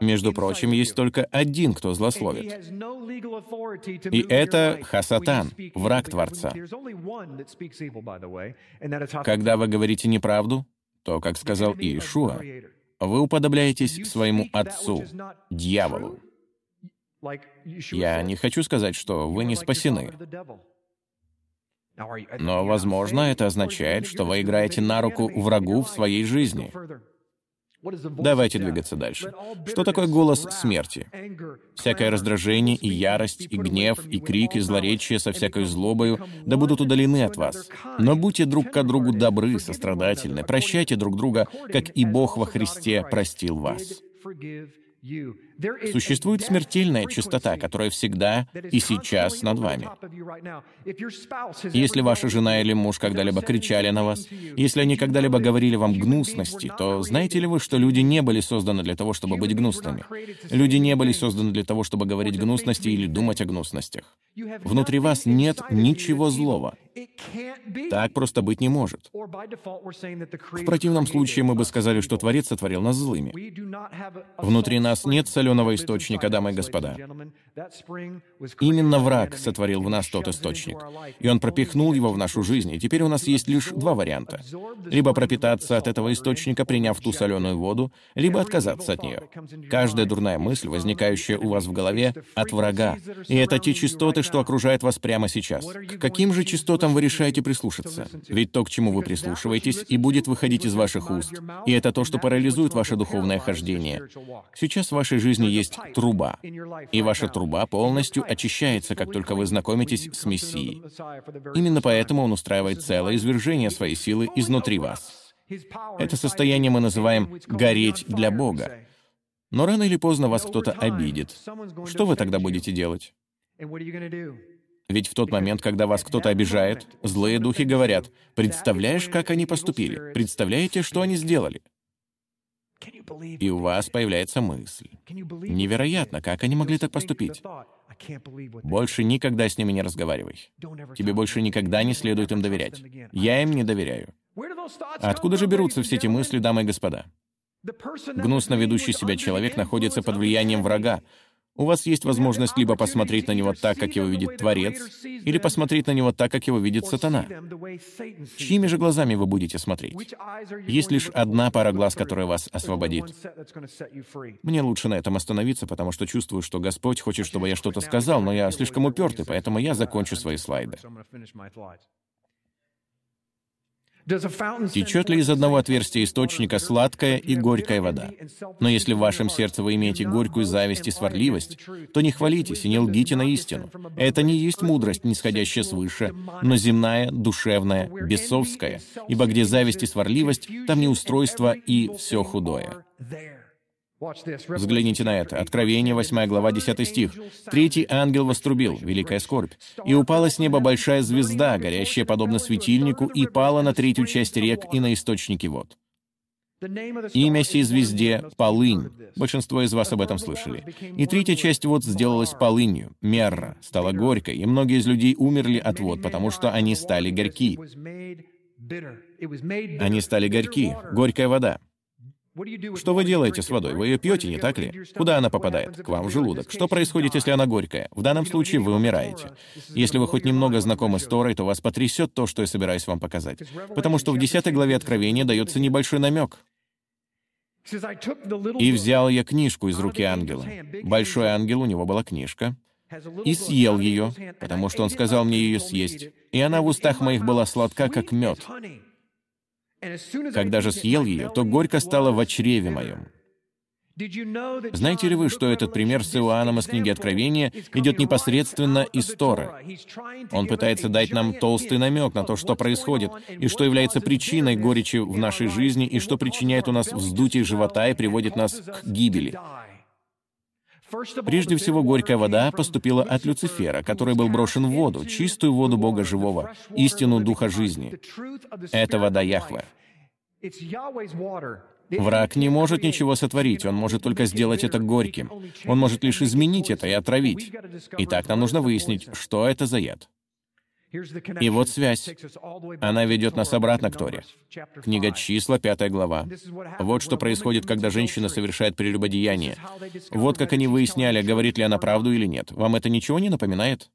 Между прочим, есть только один, кто злословит. И это Хасатан, враг Творца. Когда вы говорите неправду, то, как сказал Иешуа, вы уподобляетесь своему отцу, дьяволу. Я не хочу сказать, что вы не спасены. Но, возможно, это означает, что вы играете на руку врагу в своей жизни. Давайте двигаться дальше. Что такое голос смерти? Всякое раздражение и ярость, и гнев, и крик, и злоречие со всякой злобою да будут удалены от вас. Но будьте друг к другу добры, сострадательны, прощайте друг друга, как и Бог во Христе простил вас. Существует смертельная чистота, которая всегда и сейчас над вами. Если ваша жена или муж когда-либо кричали на вас, если они когда-либо говорили вам гнусности, то знаете ли вы, что люди не были созданы для того, чтобы быть гнусными? Люди не были созданы для того, чтобы говорить гнусности или думать о гнусностях. Внутри вас нет ничего злого. Так просто быть не может. В противном случае мы бы сказали, что Творец сотворил нас злыми. Внутри нас нет соленого источника, дамы и господа. Именно враг сотворил в нас тот источник, и он пропихнул его в нашу жизнь, и теперь у нас есть лишь два варианта. Либо пропитаться от этого источника, приняв ту соленую воду, либо отказаться от нее. Каждая дурная мысль, возникающая у вас в голове, от врага, и это те частоты, что окружают вас прямо сейчас. К каким же частотам вы решаете прислушаться? Ведь то, к чему вы прислушиваетесь, и будет выходить из ваших уст. И это то, что парализует ваше духовное хождение. Сейчас в вашей жизни есть труба. И ваша труба полностью очищается, как только вы знакомитесь с Мессией. Именно поэтому он устраивает целое извержение своей силы изнутри вас. Это состояние мы называем «гореть для Бога». Но рано или поздно вас кто-то обидит. Что вы тогда будете делать? Ведь в тот момент, когда вас кто-то обижает, злые духи говорят, «Представляешь, как они поступили? Представляете, что они сделали?» И у вас появляется мысль. Невероятно, как они могли так поступить? Больше никогда с ними не разговаривай. Тебе больше никогда не следует им доверять. Я им не доверяю. Откуда же берутся все эти мысли, дамы и господа? Гнусно ведущий себя человек находится под влиянием врага, у вас есть возможность либо посмотреть на него так, как его видит Творец, или посмотреть на него так, как его видит сатана. Чьими же глазами вы будете смотреть? Есть лишь одна пара глаз, которая вас освободит. Мне лучше на этом остановиться, потому что чувствую, что Господь хочет, чтобы я что-то сказал, но я слишком упертый, поэтому я закончу свои слайды. Течет ли из одного отверстия источника сладкая и горькая вода? Но если в вашем сердце вы имеете горькую зависть и сварливость, то не хвалитесь и не лгите на истину. Это не есть мудрость, нисходящая свыше, но земная, душевная, бесовская, ибо где зависть и сварливость, там неустройство и все худое. Взгляните на это. Откровение, 8 глава, 10 стих. «Третий ангел вострубил, великая скорбь, и упала с неба большая звезда, горящая подобно светильнику, и пала на третью часть рек и на источники вод». Имя сей звезде — Полынь. Большинство из вас об этом слышали. И третья часть вод сделалась полынью, мерра, стала горькой, и многие из людей умерли от вод, потому что они стали горьки. Они стали горьки, горькая вода. Что вы делаете с водой? Вы ее пьете, не так ли? Куда она попадает? К вам в желудок. Что происходит, если она горькая? В данном случае вы умираете. Если вы хоть немного знакомы с Торой, то вас потрясет то, что я собираюсь вам показать. Потому что в 10 главе Откровения дается небольшой намек. «И взял я книжку из руки ангела». Большой ангел, у него была книжка. «И съел ее, потому что он сказал мне ее съесть. И она в устах моих была сладка, как мед». Когда же съел ее, то горько стало в чреве моем. Знаете ли вы, что этот пример с Иоанном из книги Откровения идет непосредственно из Торы? Он пытается дать нам толстый намек на то, что происходит, и что является причиной горечи в нашей жизни, и что причиняет у нас вздутие живота и приводит нас к гибели. Прежде всего, горькая вода поступила от Люцифера, который был брошен в воду, чистую воду Бога Живого, истину Духа жизни. Это вода Яхве. Враг не может ничего сотворить, он может только сделать это горьким. Он может лишь изменить это и отравить. Итак, нам нужно выяснить, что это за яд. И вот связь. Она ведет нас обратно к Торе. Книга числа, пятая глава. Вот что происходит, когда женщина совершает прелюбодеяние. Вот как они выясняли, говорит ли она правду или нет. Вам это ничего не напоминает?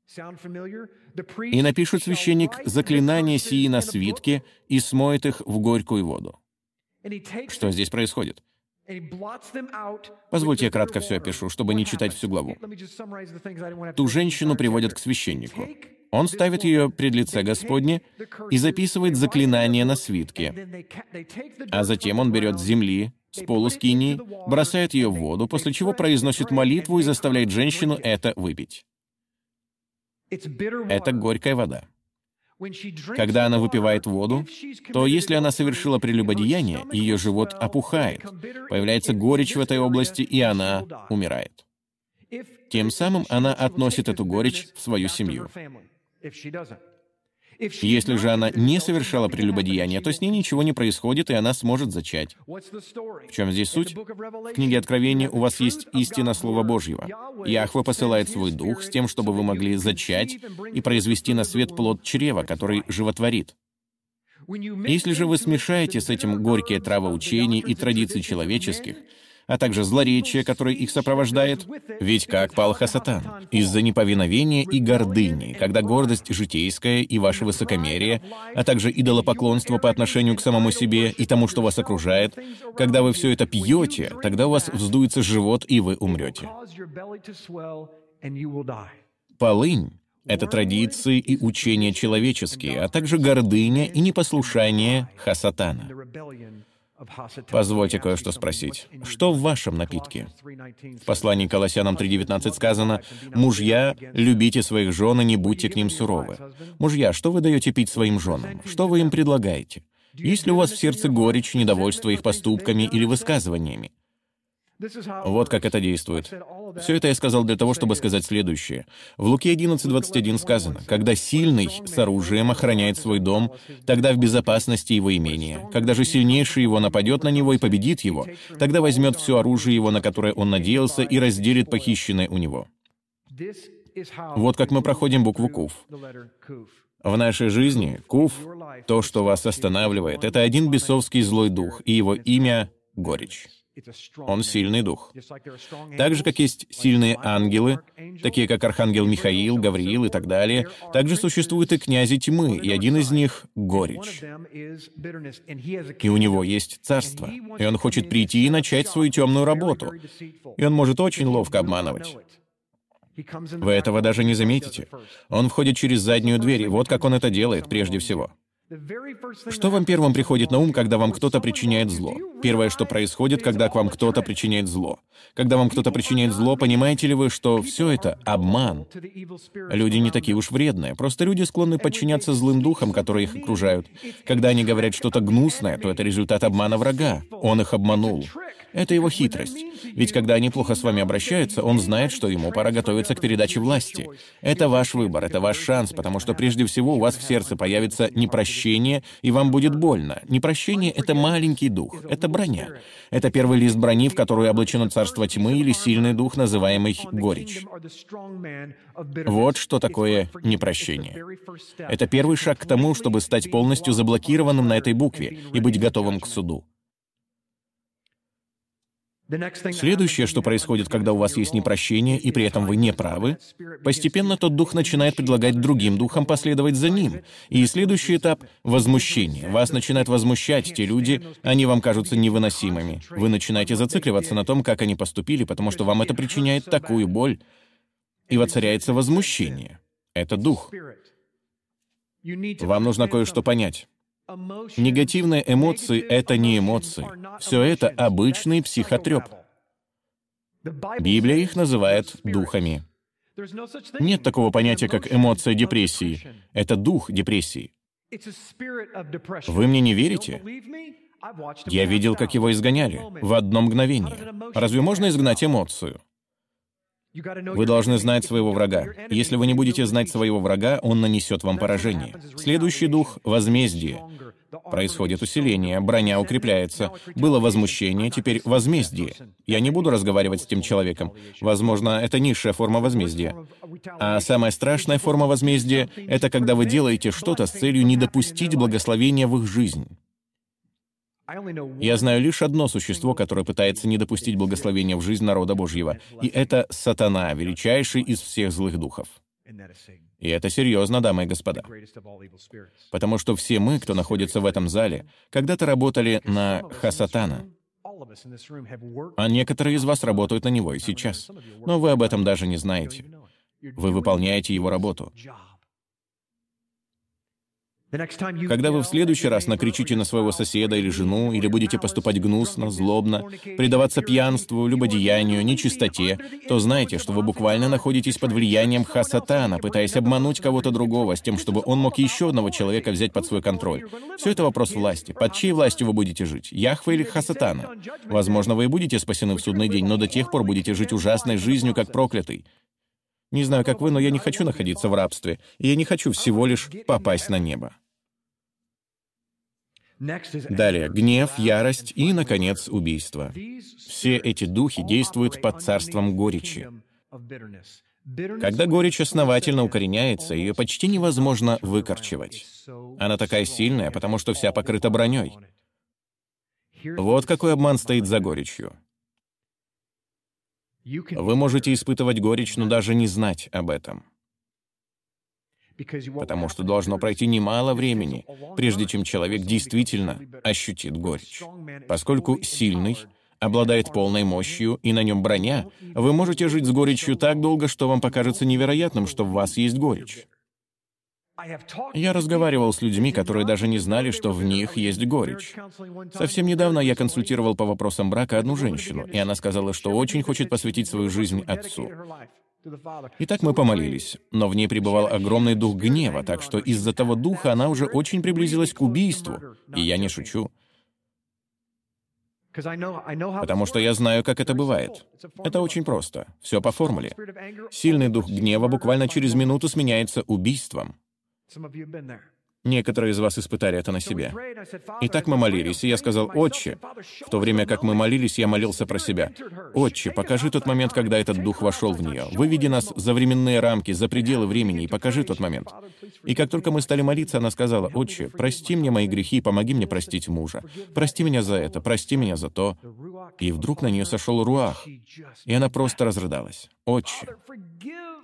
«И напишет священник заклинания сии на свитке и смоет их в горькую воду». Что здесь происходит? Позвольте я кратко все опишу, чтобы не читать всю главу. Ту женщину приводят к священнику. Он ставит ее пред лице Господне и записывает заклинание на свитке. А затем он берет с земли, с полу скинии, бросает ее в воду, после чего произносит молитву и заставляет женщину это выпить. Это горькая вода. Когда она выпивает воду, то если она совершила прелюбодеяние, ее живот опухает, появляется горечь в этой области, и она умирает. Тем самым она относит эту горечь в свою семью. Если же она не совершала прелюбодеяние, то с ней ничего не происходит, и она сможет зачать. В чем здесь суть? В книге Откровения у вас есть истина Слова Божьего. Яхва посылает свой дух с тем, чтобы вы могли зачать и произвести на свет плод чрева, который животворит. Если же вы смешаете с этим горькие травоучения и традиции человеческих, а также злоречие, которое их сопровождает. Ведь как пал Хасатан? Из-за неповиновения и гордыни, когда гордость житейская и ваше высокомерие, а также идолопоклонство по отношению к самому себе и тому, что вас окружает, когда вы все это пьете, тогда у вас вздуется живот, и вы умрете. Полынь — это традиции и учения человеческие, а также гордыня и непослушание Хасатана. Позвольте кое-что спросить. Что в вашем напитке? В послании к Колоссянам 3.19 сказано, «Мужья, любите своих жен и не будьте к ним суровы». Мужья, что вы даете пить своим женам? Что вы им предлагаете? Есть ли у вас в сердце горечь, недовольство их поступками или высказываниями? Вот как это действует. Все это я сказал для того, чтобы сказать следующее. В Луке 11.21 сказано, «Когда сильный с оружием охраняет свой дом, тогда в безопасности его имение. Когда же сильнейший его нападет на него и победит его, тогда возьмет все оружие его, на которое он надеялся, и разделит похищенное у него». Вот как мы проходим букву «Кув». В нашей жизни Кув, то, что вас останавливает, это один бесовский злой дух, и его имя — горечь. Он сильный дух. Так же, как есть сильные ангелы, такие как Архангел Михаил, Гавриил и так далее, также существуют и князи тьмы, и один из них — горечь. И у него есть царство, и он хочет прийти и начать свою темную работу. И он может очень ловко обманывать. Вы этого даже не заметите. Он входит через заднюю дверь, и вот как он это делает прежде всего — что вам первым приходит на ум, когда вам кто-то причиняет зло? Первое, что происходит, когда к вам кто-то причиняет зло. Когда вам кто-то причиняет зло, понимаете ли вы, что все это — обман? Люди не такие уж вредные, просто люди склонны подчиняться злым духам, которые их окружают. Когда они говорят что-то гнусное, то это результат обмана врага. Он их обманул. Это его хитрость. Ведь когда они плохо с вами обращаются, он знает, что ему пора готовиться к передаче власти. Это ваш выбор, это ваш шанс, потому что прежде всего у вас в сердце появится непрощение, и вам будет больно. Непрощение — это маленький дух, это броня. Это первый лист брони, в которую облачено царство тьмы или сильный дух, называемый горечь. Вот что такое непрощение. Это первый шаг к тому, чтобы стать полностью заблокированным на этой букве и быть готовым к суду. Следующее, что происходит, когда у вас есть непрощение, и при этом вы не правы, постепенно тот дух начинает предлагать другим духам последовать за ним. И следующий этап — возмущение. Вас начинают возмущать те люди, они вам кажутся невыносимыми. Вы начинаете зацикливаться на том, как они поступили, потому что вам это причиняет такую боль. И воцаряется возмущение. Это дух. Вам нужно кое-что понять. Негативные эмоции — это не эмоции. Все это обычный психотреп. Библия их называет духами. Нет такого понятия, как эмоция депрессии. Это дух депрессии. Вы мне не верите? Я видел, как его изгоняли в одно мгновение. Разве можно изгнать эмоцию? Вы должны знать своего врага. Если вы не будете знать своего врага, он нанесет вам поражение. Следующий дух — возмездие. Происходит усиление, броня укрепляется. Было возмущение, теперь возмездие. Я не буду разговаривать с тем человеком. Возможно, это низшая форма возмездия. А самая страшная форма возмездия — это когда вы делаете что-то с целью не допустить благословения в их жизнь. Я знаю лишь одно существо, которое пытается не допустить благословения в жизнь народа Божьего, и это сатана, величайший из всех злых духов. И это серьезно, дамы и господа. Потому что все мы, кто находится в этом зале, когда-то работали на Хасатана. А некоторые из вас работают на него и сейчас. Но вы об этом даже не знаете. Вы выполняете его работу. Когда вы в следующий раз накричите на своего соседа или жену, или будете поступать гнусно, злобно, предаваться пьянству, любодеянию, нечистоте, то знайте, что вы буквально находитесь под влиянием хасатана, пытаясь обмануть кого-то другого, с тем, чтобы он мог еще одного человека взять под свой контроль. Все это вопрос власти. Под чьей властью вы будете жить? Яхве или хасатана? Возможно, вы и будете спасены в судный день, но до тех пор будете жить ужасной жизнью, как проклятый. Не знаю, как вы, но я не хочу находиться в рабстве, и я не хочу всего лишь попасть на небо. Далее, гнев, ярость и, наконец, убийство. Все эти духи действуют под царством горечи. Когда горечь основательно укореняется, ее почти невозможно выкорчевать. Она такая сильная, потому что вся покрыта броней. Вот какой обман стоит за горечью. Вы можете испытывать горечь, но даже не знать об этом потому что должно пройти немало времени, прежде чем человек действительно ощутит горечь. Поскольку сильный обладает полной мощью и на нем броня, вы можете жить с горечью так долго, что вам покажется невероятным, что в вас есть горечь. Я разговаривал с людьми, которые даже не знали, что в них есть горечь. Совсем недавно я консультировал по вопросам брака одну женщину, и она сказала, что очень хочет посвятить свою жизнь отцу. Итак, мы помолились, но в ней пребывал огромный дух гнева, так что из-за того духа она уже очень приблизилась к убийству, и я не шучу. Потому что я знаю, как это бывает. Это очень просто. Все по формуле. Сильный дух гнева буквально через минуту сменяется убийством. Некоторые из вас испытали это на себе. Итак, мы молились, и я сказал, «Отче». В то время как мы молились, я молился про себя. «Отче, покажи тот момент, когда этот дух вошел в нее. Выведи нас за временные рамки, за пределы времени, и покажи тот момент». И как только мы стали молиться, она сказала, «Отче, прости мне мои грехи, помоги мне простить мужа. Прости меня за это, прости меня за то». И вдруг на нее сошел руах, и она просто разрыдалась. «Отче,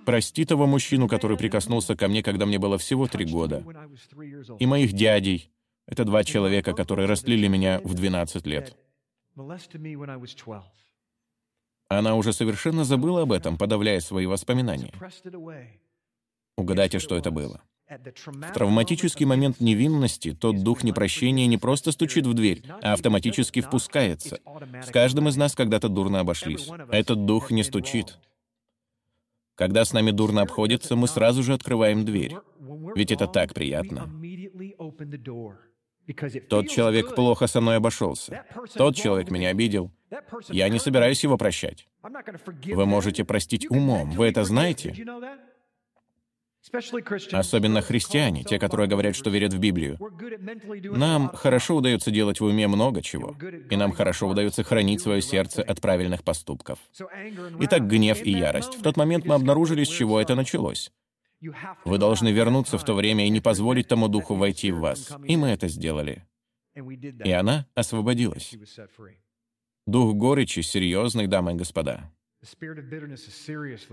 Прости того мужчину, который прикоснулся ко мне, когда мне было всего три года. И моих дядей. Это два человека, которые растлили меня в 12 лет. Она уже совершенно забыла об этом, подавляя свои воспоминания. Угадайте, что это было. В травматический момент невинности тот дух непрощения не просто стучит в дверь, а автоматически впускается. С каждым из нас когда-то дурно обошлись. Этот дух не стучит. Когда с нами дурно обходится, мы сразу же открываем дверь. Ведь это так приятно. Тот человек плохо со мной обошелся. Тот человек меня обидел. Я не собираюсь его прощать. Вы можете простить умом. Вы это знаете? Особенно христиане, те, которые говорят, что верят в Библию. Нам хорошо удается делать в уме много чего, и нам хорошо удается хранить свое сердце от правильных поступков. Итак, гнев и ярость. В тот момент мы обнаружили, с чего это началось. Вы должны вернуться в то время и не позволить тому духу войти в вас. И мы это сделали. И она освободилась. Дух горечи серьезный, дамы и господа.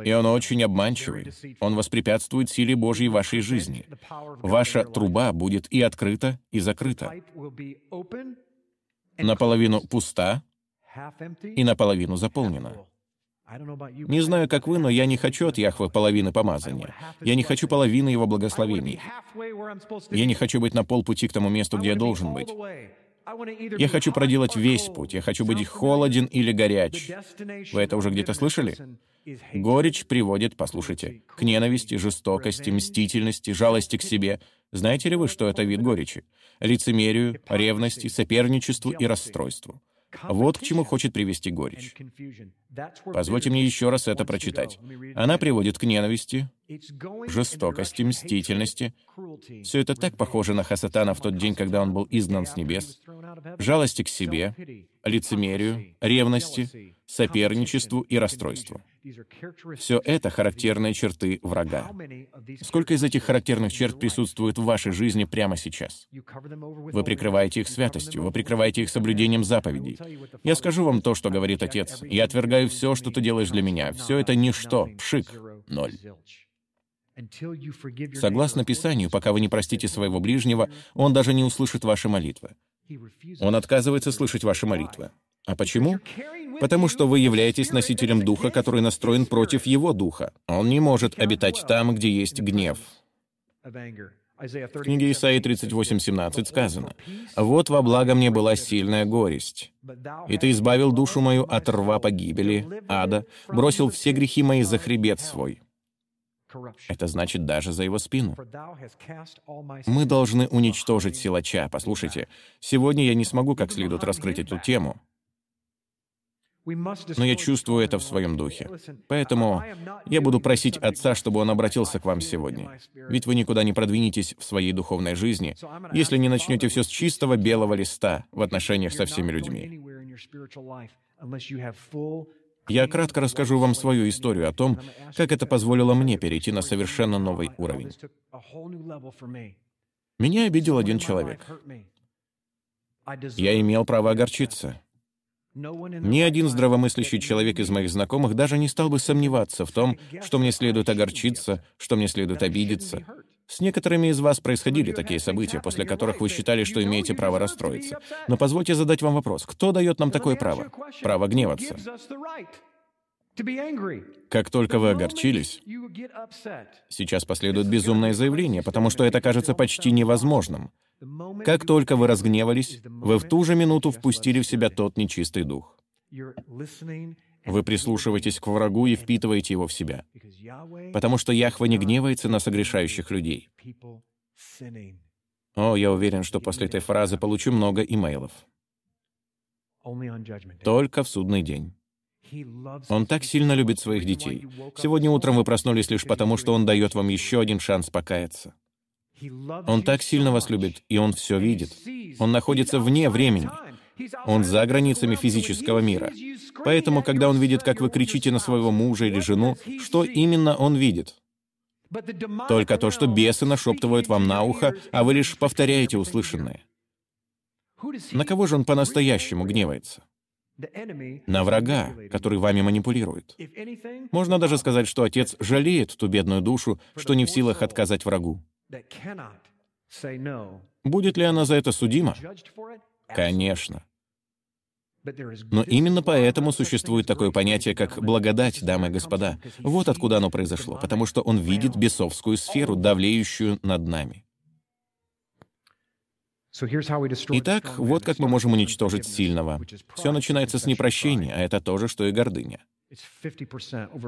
И он очень обманчивый. Он воспрепятствует силе Божьей в вашей жизни. Ваша труба будет и открыта, и закрыта. Наполовину пуста и наполовину заполнена. Не знаю, как вы, но я не хочу от Яхвы половины помазания. Я не хочу половины его благословений. Я не хочу быть на полпути к тому месту, где я должен быть. Я хочу проделать весь путь. Я хочу быть холоден или горяч. Вы это уже где-то слышали? Горечь приводит, послушайте, к ненависти, жестокости, мстительности, жалости к себе. Знаете ли вы, что это вид горечи? Лицемерию, ревности, соперничеству и расстройству. Вот к чему хочет привести горечь. Позвольте мне еще раз это прочитать. Она приводит к ненависти, жестокости, мстительности. Все это так похоже на Хасатана в тот день, когда он был изгнан с небес. Жалости к себе, лицемерию, ревности, соперничеству и расстройству. Все это характерные черты врага. Сколько из этих характерных черт присутствует в вашей жизни прямо сейчас? Вы прикрываете их святостью, вы прикрываете их соблюдением заповедей. Я скажу вам то, что говорит Отец. Я отвергаю все, что ты делаешь для меня. Все это ничто, пшик, ноль. Согласно Писанию, пока вы не простите своего ближнего, он даже не услышит ваши молитвы. Он отказывается слышать ваши молитвы. А почему? Потому что вы являетесь носителем духа, который настроен против его духа. Он не может обитать там, где есть гнев. В книге Исаии 38:17 сказано, «Вот во благо мне была сильная горесть, и ты избавил душу мою от рва погибели, ада, бросил все грехи мои за хребет свой». Это значит даже за его спину. Мы должны уничтожить силача. Послушайте, сегодня я не смогу как следует раскрыть эту тему, но я чувствую это в своем духе. Поэтому я буду просить Отца, чтобы Он обратился к вам сегодня. Ведь вы никуда не продвинетесь в своей духовной жизни, если не начнете все с чистого белого листа в отношениях со всеми людьми. Я кратко расскажу вам свою историю о том, как это позволило мне перейти на совершенно новый уровень. Меня обидел один человек. Я имел право огорчиться. Ни один здравомыслящий человек из моих знакомых даже не стал бы сомневаться в том, что мне следует огорчиться, что мне следует обидеться. С некоторыми из вас происходили такие события, после которых вы считали, что имеете право расстроиться. Но позвольте задать вам вопрос. Кто дает нам такое право? Право гневаться. Как только вы огорчились, сейчас последует безумное заявление, потому что это кажется почти невозможным. Как только вы разгневались, вы в ту же минуту впустили в себя тот нечистый дух. Вы прислушиваетесь к врагу и впитываете его в себя, потому что Яхва не гневается на согрешающих людей. О, я уверен, что после этой фразы получу много имейлов. Только в судный день. Он так сильно любит своих детей. Сегодня утром вы проснулись лишь потому, что Он дает вам еще один шанс покаяться. Он так сильно вас любит, и Он все видит. Он находится вне времени. Он за границами физического мира. Поэтому, когда Он видит, как вы кричите на своего мужа или жену, что именно Он видит? Только то, что бесы нашептывают вам на ухо, а вы лишь повторяете услышанное. На кого же он по-настоящему гневается? На врага, который вами манипулирует. Можно даже сказать, что отец жалеет ту бедную душу, что не в силах отказать врагу. Будет ли она за это судима? Конечно. Но именно поэтому существует такое понятие, как благодать, дамы и господа. Вот откуда оно произошло, потому что он видит бесовскую сферу, давлеющую над нами. Итак, вот как мы можем уничтожить сильного. Все начинается с непрощения, а это то же, что и гордыня.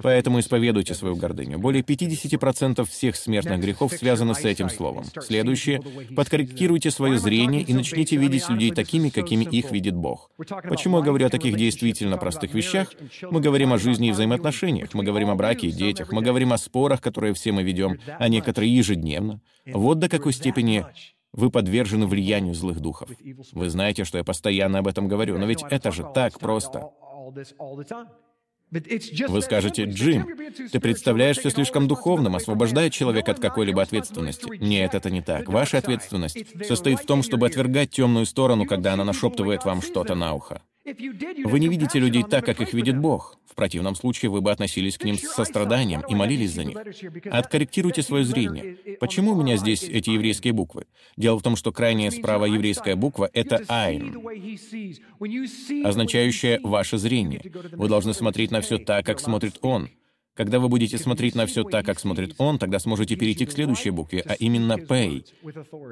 Поэтому исповедуйте свою гордыню. Более 50% всех смертных грехов связаны с этим словом. Следующее — подкорректируйте свое зрение и начните видеть людей такими, какими их видит Бог. Почему я говорю о таких действительно простых вещах? Мы говорим о жизни и взаимоотношениях, мы говорим о браке и детях, мы говорим о спорах, которые все мы ведем, а некоторые ежедневно. Вот до какой степени вы подвержены влиянию злых духов. Вы знаете, что я постоянно об этом говорю, но ведь это же так просто. Вы скажете, Джим, ты представляешь все слишком духовным, освобождая человека от какой-либо ответственности. Нет, это не так. Ваша ответственность состоит в том, чтобы отвергать темную сторону, когда она нашептывает вам что-то на ухо. Вы не видите людей так, как их видит Бог. В противном случае вы бы относились к ним с состраданием и молились за них. Откорректируйте свое зрение. Почему у меня здесь эти еврейские буквы? Дело в том, что крайняя справа еврейская буква — это «айн», означающая «ваше зрение». Вы должны смотреть на все так, как смотрит Он — когда вы будете смотреть на все так, как смотрит он, тогда сможете перейти к следующей букве, а именно «pay».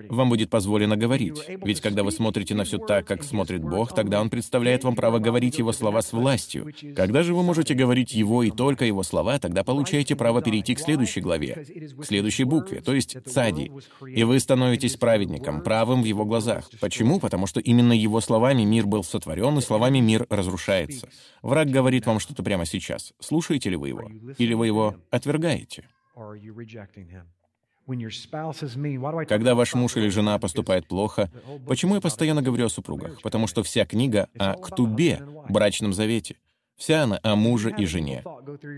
Вам будет позволено говорить. Ведь когда вы смотрите на все так, как смотрит Бог, тогда Он представляет вам право говорить Его слова с властью. Когда же вы можете говорить Его и только Его слова, тогда получаете право перейти к следующей главе, к следующей букве, то есть «цади». И вы становитесь праведником, правым в Его глазах. Почему? Потому что именно Его словами мир был сотворен, и словами мир разрушается. Враг говорит вам что-то прямо сейчас. Слушаете ли вы его? Или вы его отвергаете? Когда ваш муж или жена поступает плохо, почему я постоянно говорю о супругах? Потому что вся книга о ктубе, брачном завете. Вся она о муже и жене.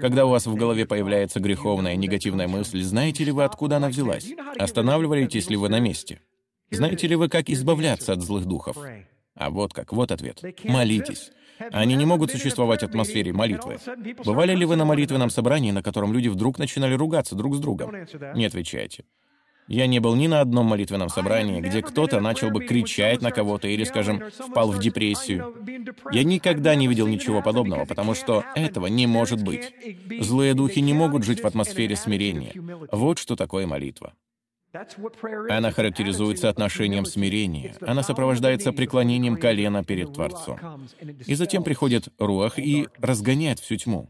Когда у вас в голове появляется греховная, негативная мысль, знаете ли вы, откуда она взялась? Останавливаетесь ли вы на месте? Знаете ли вы, как избавляться от злых духов? А вот как, вот ответ. Молитесь. Они не могут существовать в атмосфере молитвы. Бывали ли вы на молитвенном собрании, на котором люди вдруг начинали ругаться друг с другом? Не отвечайте. Я не был ни на одном молитвенном собрании, где кто-то начал бы кричать на кого-то или, скажем, впал в депрессию. Я никогда не видел ничего подобного, потому что этого не может быть. Злые духи не могут жить в атмосфере смирения. Вот что такое молитва. Она характеризуется отношением смирения. Она сопровождается преклонением колена перед Творцом. И затем приходит Руах и разгоняет всю тьму.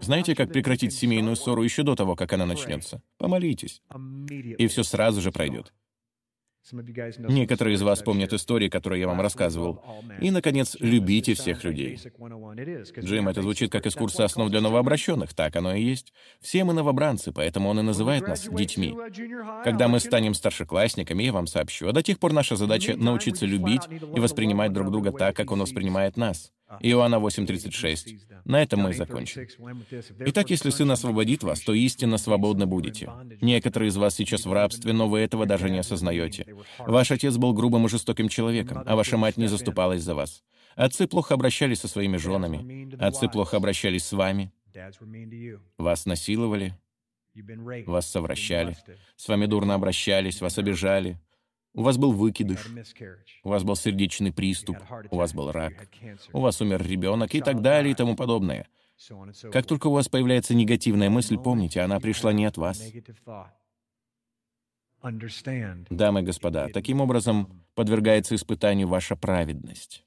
Знаете, как прекратить семейную ссору еще до того, как она начнется? Помолитесь. И все сразу же пройдет. Некоторые из вас помнят истории, которые я вам рассказывал. И, наконец, любите всех людей. Джим, это звучит как из курса основ для новообращенных. Так оно и есть. Все мы новобранцы, поэтому он и называет нас детьми. Когда мы станем старшеклассниками, я вам сообщу. А до тех пор наша задача — научиться любить и воспринимать друг друга так, как он воспринимает нас. Иоанна 8.36. На этом мы и закончим. Итак, если Сын освободит вас, то истинно свободны будете. Некоторые из вас сейчас в рабстве, но вы этого даже не осознаете. Ваш отец был грубым и жестоким человеком, а ваша мать не заступалась за вас. Отцы плохо обращались со своими женами. Отцы плохо обращались с вами. Вас насиловали. Вас совращали. С вами дурно обращались, вас обижали. У вас был выкидыш, у вас был сердечный приступ, у вас был рак, у вас умер ребенок и так далее и тому подобное. Как только у вас появляется негативная мысль, помните, она пришла не от вас. Дамы и господа, таким образом подвергается испытанию ваша праведность.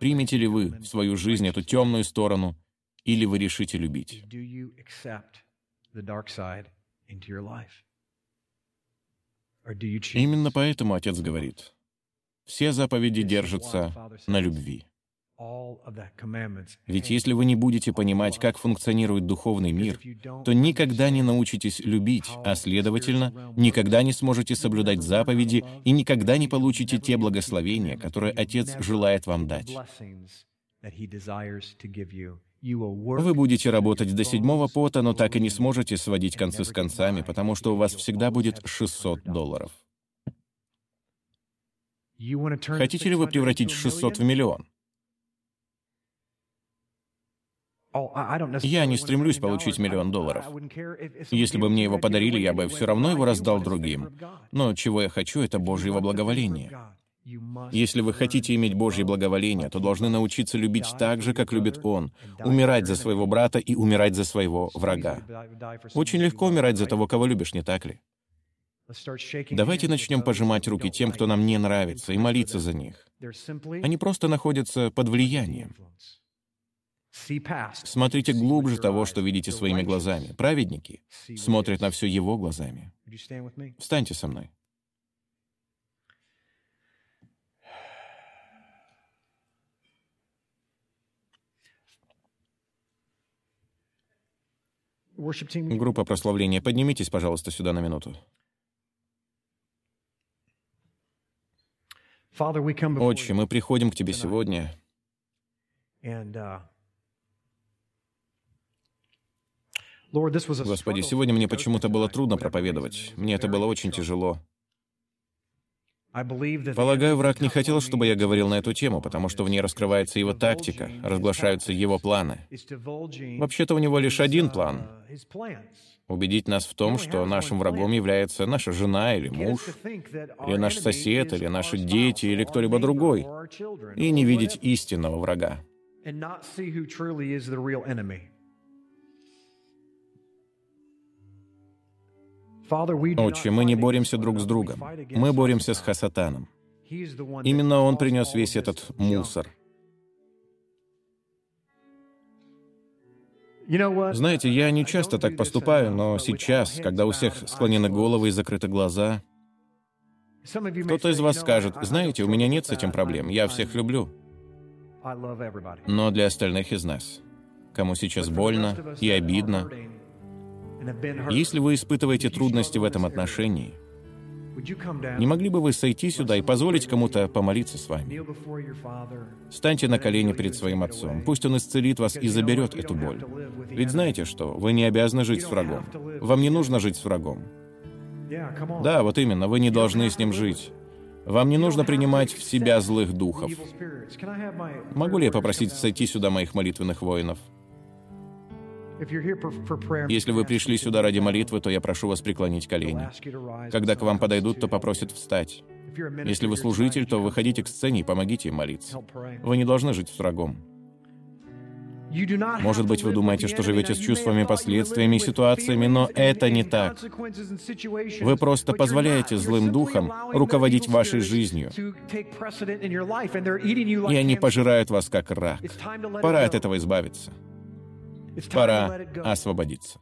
Примете ли вы в свою жизнь эту темную сторону, или вы решите любить? Именно поэтому отец говорит, Все заповеди держатся на любви. Ведь если вы не будете понимать, как функционирует духовный мир, то никогда не научитесь любить, а следовательно, никогда не сможете соблюдать заповеди и никогда не получите те благословения, которые Отец желает вам дать. Вы будете работать до седьмого пота, но так и не сможете сводить концы с концами, потому что у вас всегда будет 600 долларов. Хотите ли вы превратить 600 в миллион? Я не стремлюсь получить миллион долларов. Если бы мне его подарили, я бы все равно его раздал другим. Но чего я хочу, это Божьего благоволения. Если вы хотите иметь Божье благоволение, то должны научиться любить так же, как любит Он, умирать за своего брата и умирать за своего врага. Очень легко умирать за того, кого любишь, не так ли? Давайте начнем пожимать руки тем, кто нам не нравится, и молиться за них. Они просто находятся под влиянием. Смотрите глубже того, что видите своими глазами. Праведники смотрят на все его глазами. Встаньте со мной. Группа прославления, поднимитесь, пожалуйста, сюда на минуту. Отче, мы приходим к Тебе сегодня, uh, Господи, сегодня мне почему-то было трудно проповедовать. Мне это было очень тяжело. Полагаю, враг не хотел, чтобы я говорил на эту тему, потому что в ней раскрывается его тактика, разглашаются его планы. Вообще-то у него лишь один план — убедить нас в том, что нашим врагом является наша жена или муж, или наш сосед, или наши дети, или кто-либо другой, и не видеть истинного врага. Отче, мы не боремся друг с другом. Мы боремся с Хасатаном. Именно он принес весь этот мусор. Знаете, я не часто так поступаю, но сейчас, когда у всех склонены головы и закрыты глаза, кто-то из вас скажет, знаете, у меня нет с этим проблем, я всех люблю. Но для остальных из нас, кому сейчас больно и обидно, если вы испытываете трудности в этом отношении, не могли бы вы сойти сюда и позволить кому-то помолиться с вами? Станьте на колени перед своим отцом. Пусть он исцелит вас и заберет эту боль. Ведь знаете что? Вы не обязаны жить с врагом. Вам не нужно жить с врагом. Да, вот именно, вы не должны с ним жить. Вам не нужно принимать в себя злых духов. Могу ли я попросить сойти сюда моих молитвенных воинов? Если вы пришли сюда ради молитвы, то я прошу вас преклонить колени. Когда к вам подойдут, то попросят встать. Если вы служитель, то выходите к сцене и помогите им молиться. Вы не должны жить с врагом. Может быть, вы думаете, что живете с чувствами, последствиями и ситуациями, но это не так. Вы просто позволяете злым духам руководить вашей жизнью. И они пожирают вас как рак. Пора от этого избавиться. Пора освободиться.